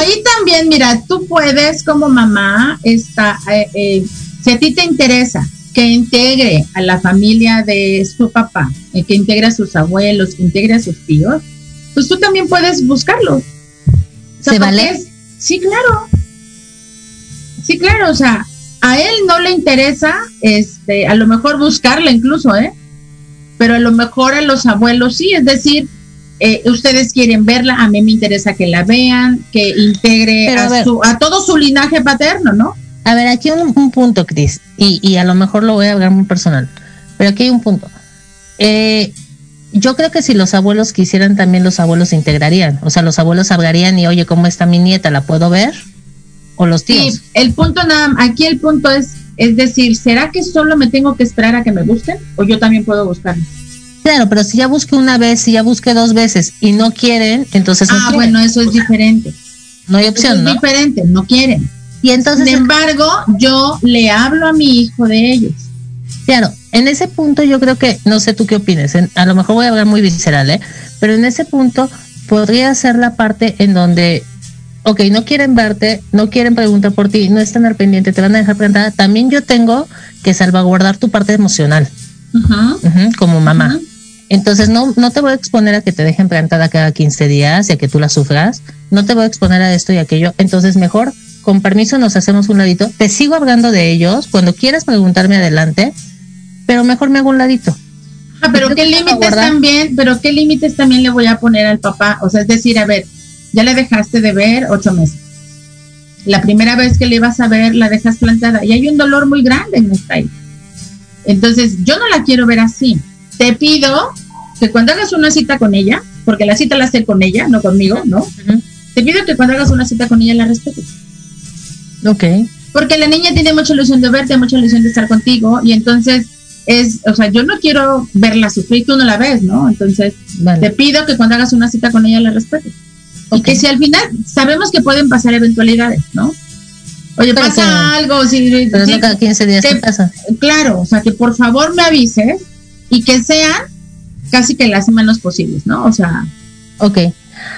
Ahí también, mira, tú puedes como mamá, esta, eh, eh, si a ti te interesa que integre a la familia de su papá, eh, que integre a sus abuelos, que integre a sus tíos, pues tú también puedes buscarlo. O sea, ¿Se vale? es- Sí, claro. Sí, claro, o sea, a él no le interesa, este, a lo mejor buscarla incluso, ¿eh? Pero a lo mejor a los abuelos sí, es decir, eh, ustedes quieren verla, a mí me interesa que la vean, que integre a su- a todo su linaje paterno, ¿no? A ver, aquí un, un punto, Cris, y, y a lo mejor lo voy a hablar muy personal, pero aquí hay un punto. Eh, yo creo que si los abuelos quisieran, también los abuelos se integrarían. O sea, los abuelos hablarían y, oye, ¿cómo está mi nieta? ¿La puedo ver? O los tíos. Sí, el punto nada, aquí el punto es, es decir, ¿será que solo me tengo que esperar a que me busquen o yo también puedo buscar? Claro, pero si ya busqué una vez, si ya busqué dos veces y no quieren, entonces no Ah, quieren. bueno, eso es diferente. no hay Eso opción, es ¿no? diferente, no quieren. Y entonces, Sin embargo, yo le hablo a mi hijo de ellos. claro, en ese punto yo creo que, no sé tú qué opines, en- a lo mejor voy a hablar muy visceral, ¿eh? Pero en ese punto podría ser la parte en donde, ok, no quieren verte, no quieren preguntar por ti, no están al pendiente, te van a dejar plantada. También yo tengo que salvaguardar tu parte emocional, ujú, como mamá. ujú. Entonces no, no te voy a exponer a que te dejen plantada cada 15 días y a que tú la sufras. No te voy a exponer a esto y aquello. Entonces mejor, con permiso, nos hacemos un ladito. Te sigo hablando de ellos. Cuando quieras preguntarme adelante, pero mejor me hago un ladito. Ah, pero qué límites también, pero qué límites también le voy a poner al papá. O sea, es decir, a ver, ya le dejaste de ver ocho meses. La primera vez que le ibas a ver, la dejas plantada. Y hay un dolor muy grande en esta hija. Entonces, yo no la quiero ver así. Te pido que cuando hagas una cita con ella, porque la cita la hace con ella, no conmigo, ¿no? Te pido que cuando hagas una cita con ella la respetes. Ok. Porque la niña tiene mucha ilusión de verte, mucha ilusión de estar contigo. Y entonces, es, o sea, yo no quiero verla sufrir, tú no la ves, ¿no? Entonces, te pido que cuando hagas una cita con ella la respetes. Y Ok. que si al final sabemos que pueden pasar eventualidades, ¿no? Oye, Pero pasa que- algo, sí, Pero sí, no cada 15 días, ¿qué te- pasa? claro, o sea, que por favor me avises y que sean casi que las menos posibles, ¿no? O sea, Ok.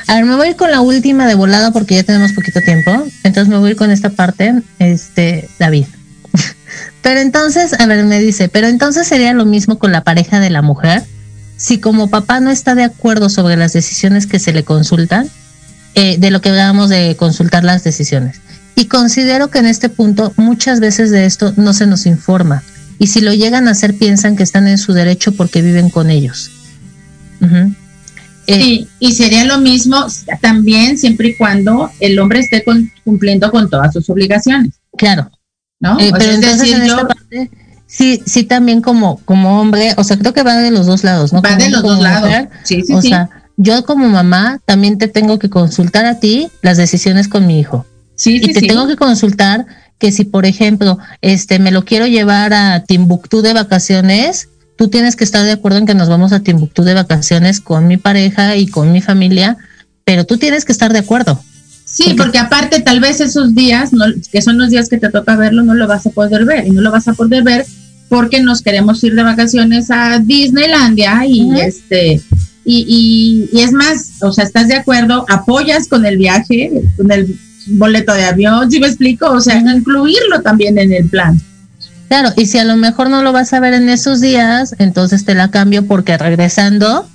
A ver, me voy a ir con la última de volada porque ya tenemos poquito tiempo. Entonces me voy a ir con esta parte, este, David. pero entonces, a ver, me dice, pero entonces sería lo mismo con la pareja de la mujer. Si como papá no está de acuerdo sobre las decisiones que se le consultan, eh, de lo que hablábamos de consultar las decisiones. Y considero que en este punto muchas veces de esto no se nos informa. Y si lo llegan a hacer, piensan que están en su derecho porque viven con ellos. Eh, sí, y sería lo mismo también siempre y cuando el hombre esté con- cumpliendo con todas sus obligaciones, Claro, ¿no? Eh, sea, pero es entonces decir, en yo- esta parte, sí, sí también como, como hombre, o sea, creo que va de los dos lados, ¿no? va Como de los dos lados. mujer, Sí, sí, o sí. sea, yo como mamá también te tengo que consultar a ti las decisiones con mi hijo. sí, y sí, te sí. tengo que consultar que si, por ejemplo, este, me lo quiero llevar a Timbuktu de vacaciones, tú tienes que estar de acuerdo en que nos vamos a Timbuktu de vacaciones con mi pareja y con mi familia, pero tú tienes que estar de acuerdo. Sí, Porque- aparte tal vez esos días, no, que son los días que te toca verlo, no lo vas a poder ver. Y no lo vas a poder ver porque nos queremos ir de vacaciones a Disneylandia y este... Y, y, y es más, o sea, ¿estás de acuerdo? ¿Apoyas con el viaje, con el boleto de avión? ¿Sí me explico? O sea, incluirlo también en el plan. Claro, y si a lo mejor no lo vas a ver en esos días, entonces te la cambio porque regresando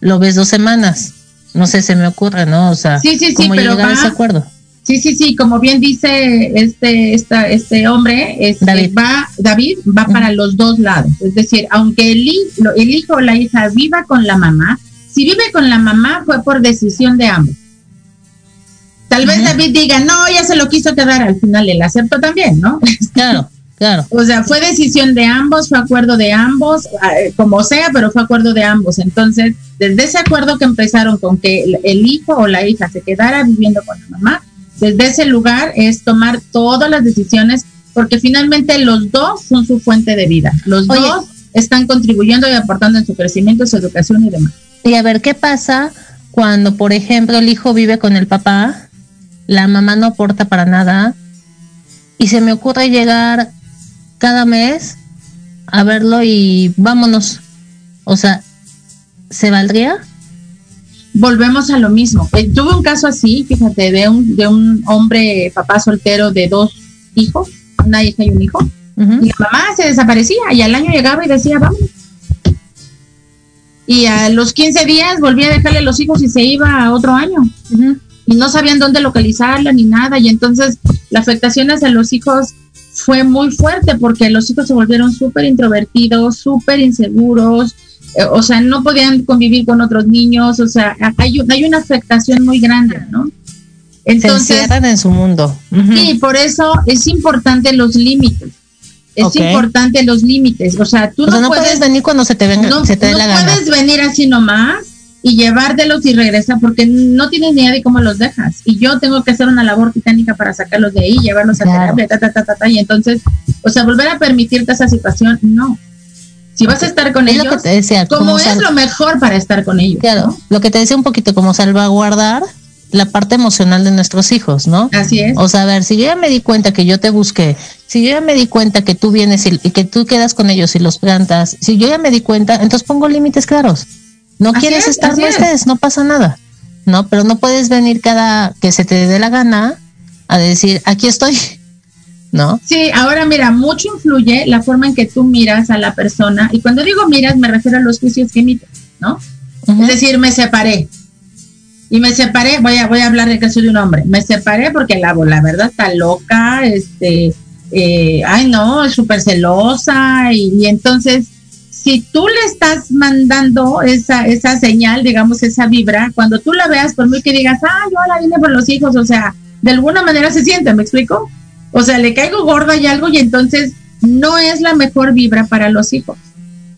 lo ves dos semanas. No sé, se me ocurre, ¿no? O sea, Sí, sí, sí, cómo pero llegar a ese acuerdo. Sí, sí, sí, como bien dice este, esta, este hombre, este, David. va, David va para los dos lados. Es decir, aunque el, el hijo o la hija viva con la mamá, si vive con la mamá fue por decisión de ambos. Tal vez David diga, no, ya se lo quiso quedar, al final él aceptó también, ¿no? Claro, claro. O sea, fue decisión de ambos, fue acuerdo de ambos, eh, como sea, pero fue acuerdo de ambos. Entonces, desde ese acuerdo que empezaron con que el, el hijo o la hija se quedara viviendo con la mamá, desde ese lugar es tomar todas las decisiones, porque finalmente los dos son su fuente de vida. Los Oye. dos están contribuyendo y aportando en su crecimiento, su educación y demás. Y a ver, ¿qué pasa cuando, por ejemplo, el hijo vive con el papá, la mamá no aporta para nada, y se me ocurre llegar cada mes a verlo y vámonos? O sea, ¿se valdría? volvemos a lo mismo. Eh, tuve un caso así, fíjate, de un, de un hombre, papá soltero de dos hijos, una hija y un hijo, y la mamá se desaparecía y al año llegaba y decía, vamos. Y a los 15 días volvía a dejarle los hijos y se iba a otro año. Y no sabían dónde localizarla ni nada. Y entonces la afectación hacia los hijos fue muy fuerte porque los hijos se volvieron súper introvertidos, súper inseguros, eh, o sea, no podían convivir con otros niños, o sea, hay, hay una afectación muy grande, ¿no? Se Entonces, encierran en su mundo. Ujú. sí, por eso es importante los límites. Es importante los límites, o sea, tú o sea, no, no puedes, venir cuando se te venga, no, se te dé no la gana. puedes venir así nomás y llevártelos y regresar porque no tienes ni idea de cómo los dejas. Y yo tengo que hacer una labor titánica para sacarlos de ahí, llevarlos a Claro. terapia, ta, ta, ta, ta, y entonces, o sea, volver a permitirte esa situación, no. Si vas a estar con Es lo ellos, que te decía, como como es lo mejor para estar con ellos. Claro, ¿no? lo que te decía un poquito, como salvaguardar la parte emocional de nuestros hijos, ¿no? Así es. O sea, a ver, si yo ya me di cuenta que yo te busqué, si yo ya me di cuenta que tú vienes y, y que tú quedas con ellos y los plantas, si yo ya me di cuenta, entonces pongo límites claros. No quieres es, estar, no estés, no pasa nada. No, pero no puedes venir cada que se te dé la gana a decir, aquí estoy. ¿No? Sí, ahora mira, mucho influye la forma en que tú miras a la persona. Y cuando digo miras, me refiero a los juicios que emites, ¿no? Es decir, me separé. Y me separé, voy a, voy a hablar del caso de un hombre. Me separé porque la, la verdad está loca, este, eh, ay no, es súper celosa. Y, y entonces, si tú le estás mandando esa, esa señal, digamos, esa vibra, cuando tú la veas, por muy que digas, ah, yo la vine por los hijos, o sea, de alguna manera se siente, ¿me explico? O sea, le caigo gorda y algo y entonces no es la mejor vibra para los hijos.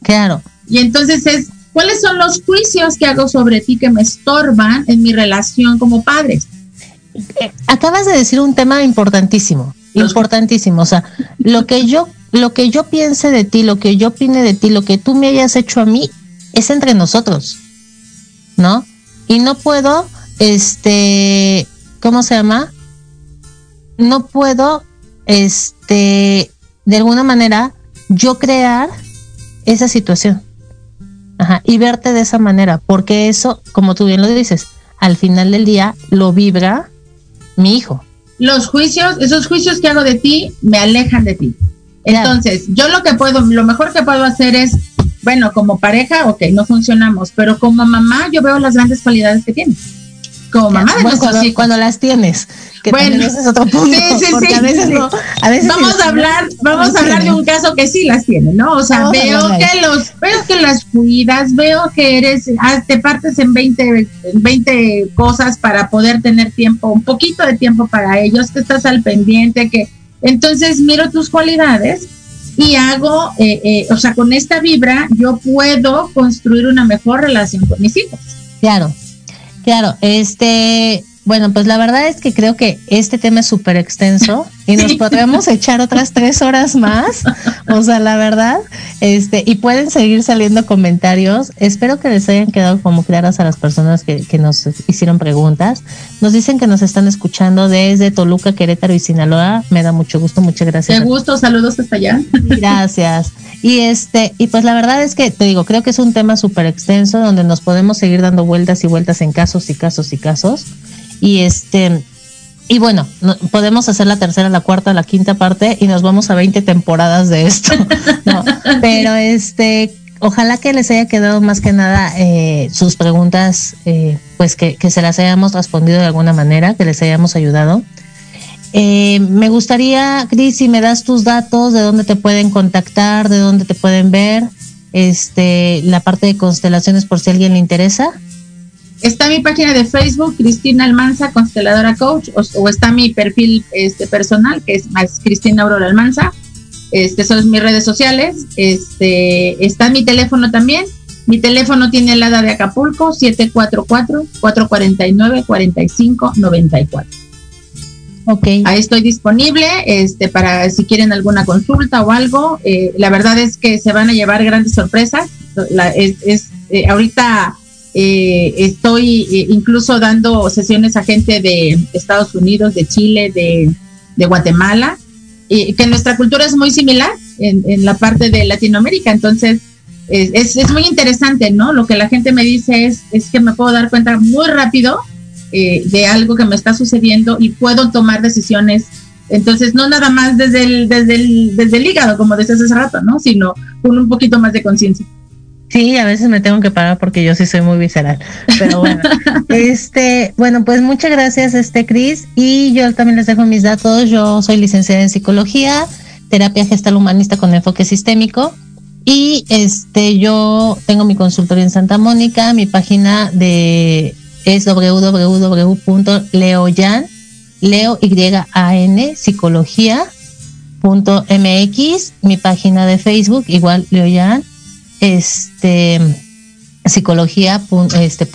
Claro. Y entonces es, ¿cuáles son los juicios que hago sobre ti que me estorban en mi relación como padres? acabas de decir un tema importantísimo, importantísimo. O sea, lo que yo, lo que yo piense de ti, lo que yo opine de ti, lo que tú me hayas hecho a mí, es entre nosotros, ¿no? Y no puedo, este, ¿cómo se llama? No puedo, este, de alguna manera, yo crear esa situación. Y verte de esa manera, porque eso, como tú bien lo dices, al final del día lo vibra mi hijo. Los juicios, esos juicios que hago de ti me alejan de ti. Entonces, yo lo que puedo, lo mejor que puedo hacer es, bueno, como pareja, ok, no funcionamos, pero como mamá yo veo las grandes cualidades que tienes. Como mamá de Bueno, cuando, cuando las tienes, que Bueno, ese es otro punto, sí, sí, porque sí, a veces sí. no, a veces vamos sí, a hablar, vamos no a hablar de un caso que sí las tiene, ¿no? O sea, Vamos a veo que los, veo que las cuidas, veo que eres, ah, te partes en 20, en 20 cosas para poder tener tiempo, un poquito de tiempo para ellos, que estás al pendiente, que entonces miro tus cualidades y hago, eh, eh, o sea, con esta vibra yo puedo construir una mejor relación con mis hijos. Claro, claro, este, bueno, pues la verdad es que creo que este tema es súper extenso y nos Sí. podríamos echar otras tres horas más, o sea, la verdad, este, y pueden seguir saliendo comentarios. Espero que les hayan quedado como claras a las personas que, que nos hicieron preguntas. Nos dicen que nos están escuchando desde Toluca, Querétaro y Sinaloa. Me da mucho gusto, muchas gracias. A gusto, saludos hasta allá. Gracias. Y este, y pues la verdad es que te digo, creo que es un tema súper extenso donde nos podemos seguir dando vueltas y vueltas en casos y casos y casos. Y este, y bueno, no- podemos hacer la tercera, la cuarta, la quinta parte y nos vamos a 20 temporadas de esto. Pero este, ojalá que les haya quedado más que nada eh, sus preguntas, eh, pues que, que se las hayamos respondido de alguna manera, que les hayamos ayudado. Eh, me gustaría, Cris, si me das tus datos, de dónde te pueden contactar, de dónde te pueden ver, este, la parte de constelaciones por si a alguien le interesa. Está mi página de Facebook, Cristina Almanza, consteladora coach, o, está mi perfil este, personal, que es más Cristina Aurora Almanza. Este, son mis redes sociales. Este, está mi teléfono también. Mi teléfono tiene el hada de Acapulco, 744-449-4594. Ok. Ahí estoy disponible este, para si quieren alguna consulta o algo. Eh, la verdad es que se van a llevar grandes sorpresas. es, eh, ahorita eh, estoy incluso dando sesiones a gente de Estados Unidos, de Chile, de, Guatemala, y que nuestra cultura es muy similar en, la parte de Latinoamérica. Entonces, es, es, muy interesante, ¿no? Lo que la gente me dice es, es que me puedo dar cuenta muy rápido eh, de algo que me está sucediendo y puedo tomar decisiones. Entonces, no nada más desde el, desde el, desde el hígado, como decías hace rato, ¿no? Sino con un poquito más de conciencia. Sí, a veces me tengo que parar porque yo sí soy muy visceral. Pero bueno, este, bueno, pues muchas gracias, este Cris. Y yo también les dejo mis datos. Yo soy licenciada en psicología, terapia gestal humanista con enfoque sistémico. Y este, yo tengo mi consultorio en Santa Mónica, mi página de es www.leoyan, leo y a n psicología.mx, mi página de Facebook igual leoyan, este psicología.com este,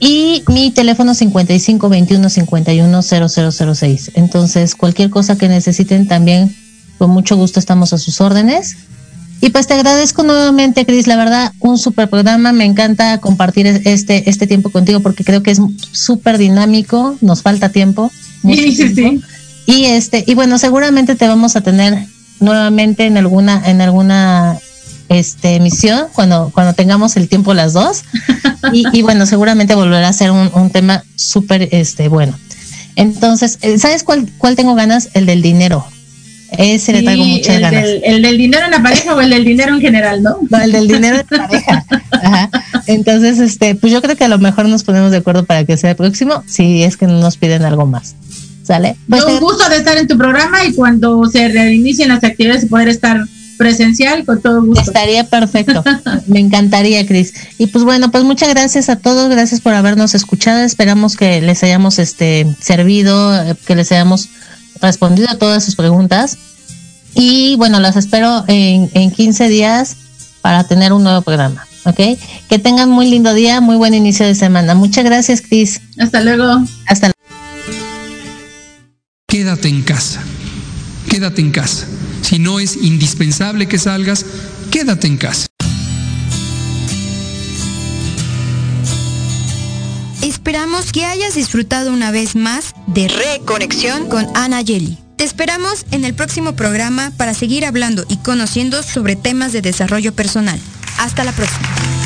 y mi teléfono 55 21 51 0006. Entonces, cualquier cosa que necesiten también con mucho gusto estamos a sus órdenes. Y pues te agradezco nuevamente, Cris, la verdad, un super programa. Me encanta compartir este, este tiempo contigo porque creo que es súper dinámico, nos falta tiempo. Sí, sí, sí. Y este, y bueno, seguramente te vamos a tener nuevamente en alguna, en alguna este emisión cuando, cuando tengamos el tiempo las dos. Y, bueno, seguramente volverá a ser un, un tema súper este bueno. Entonces, eh, ¿sabes cuál, cuál tengo ganas? El del dinero. Ese le traigo muchas ganas. el del dinero en la pareja o el del dinero en general, ¿no? No, el del dinero en la pareja. Entonces, este, pues yo creo que a lo mejor nos ponemos de acuerdo para que sea el próximo, si es que no nos piden algo más. ¿Sale? Pues un gusto de estar en tu programa y cuando se reinicien las actividades poder estar presencial con todo gusto. Estaría perfecto. Me encantaría, Cris. Y pues bueno, pues muchas gracias a todos, gracias por habernos escuchado. Esperamos que les hayamos este servido, que les hayamos respondido a todas sus preguntas. Y bueno, las espero en, en 15 días para tener un nuevo programa. ¿Ok? Que tengan muy lindo día, muy buen inicio de semana. Muchas gracias, Cris. Hasta luego. Hasta luego. Quédate en casa. Quédate en casa. Si no es indispensable que salgas, quédate en casa. Esperamos que hayas disfrutado una vez más de Reconexión con Ana Yeli. Te esperamos en el próximo programa para seguir hablando y conociendo sobre temas de desarrollo personal. Hasta la próxima.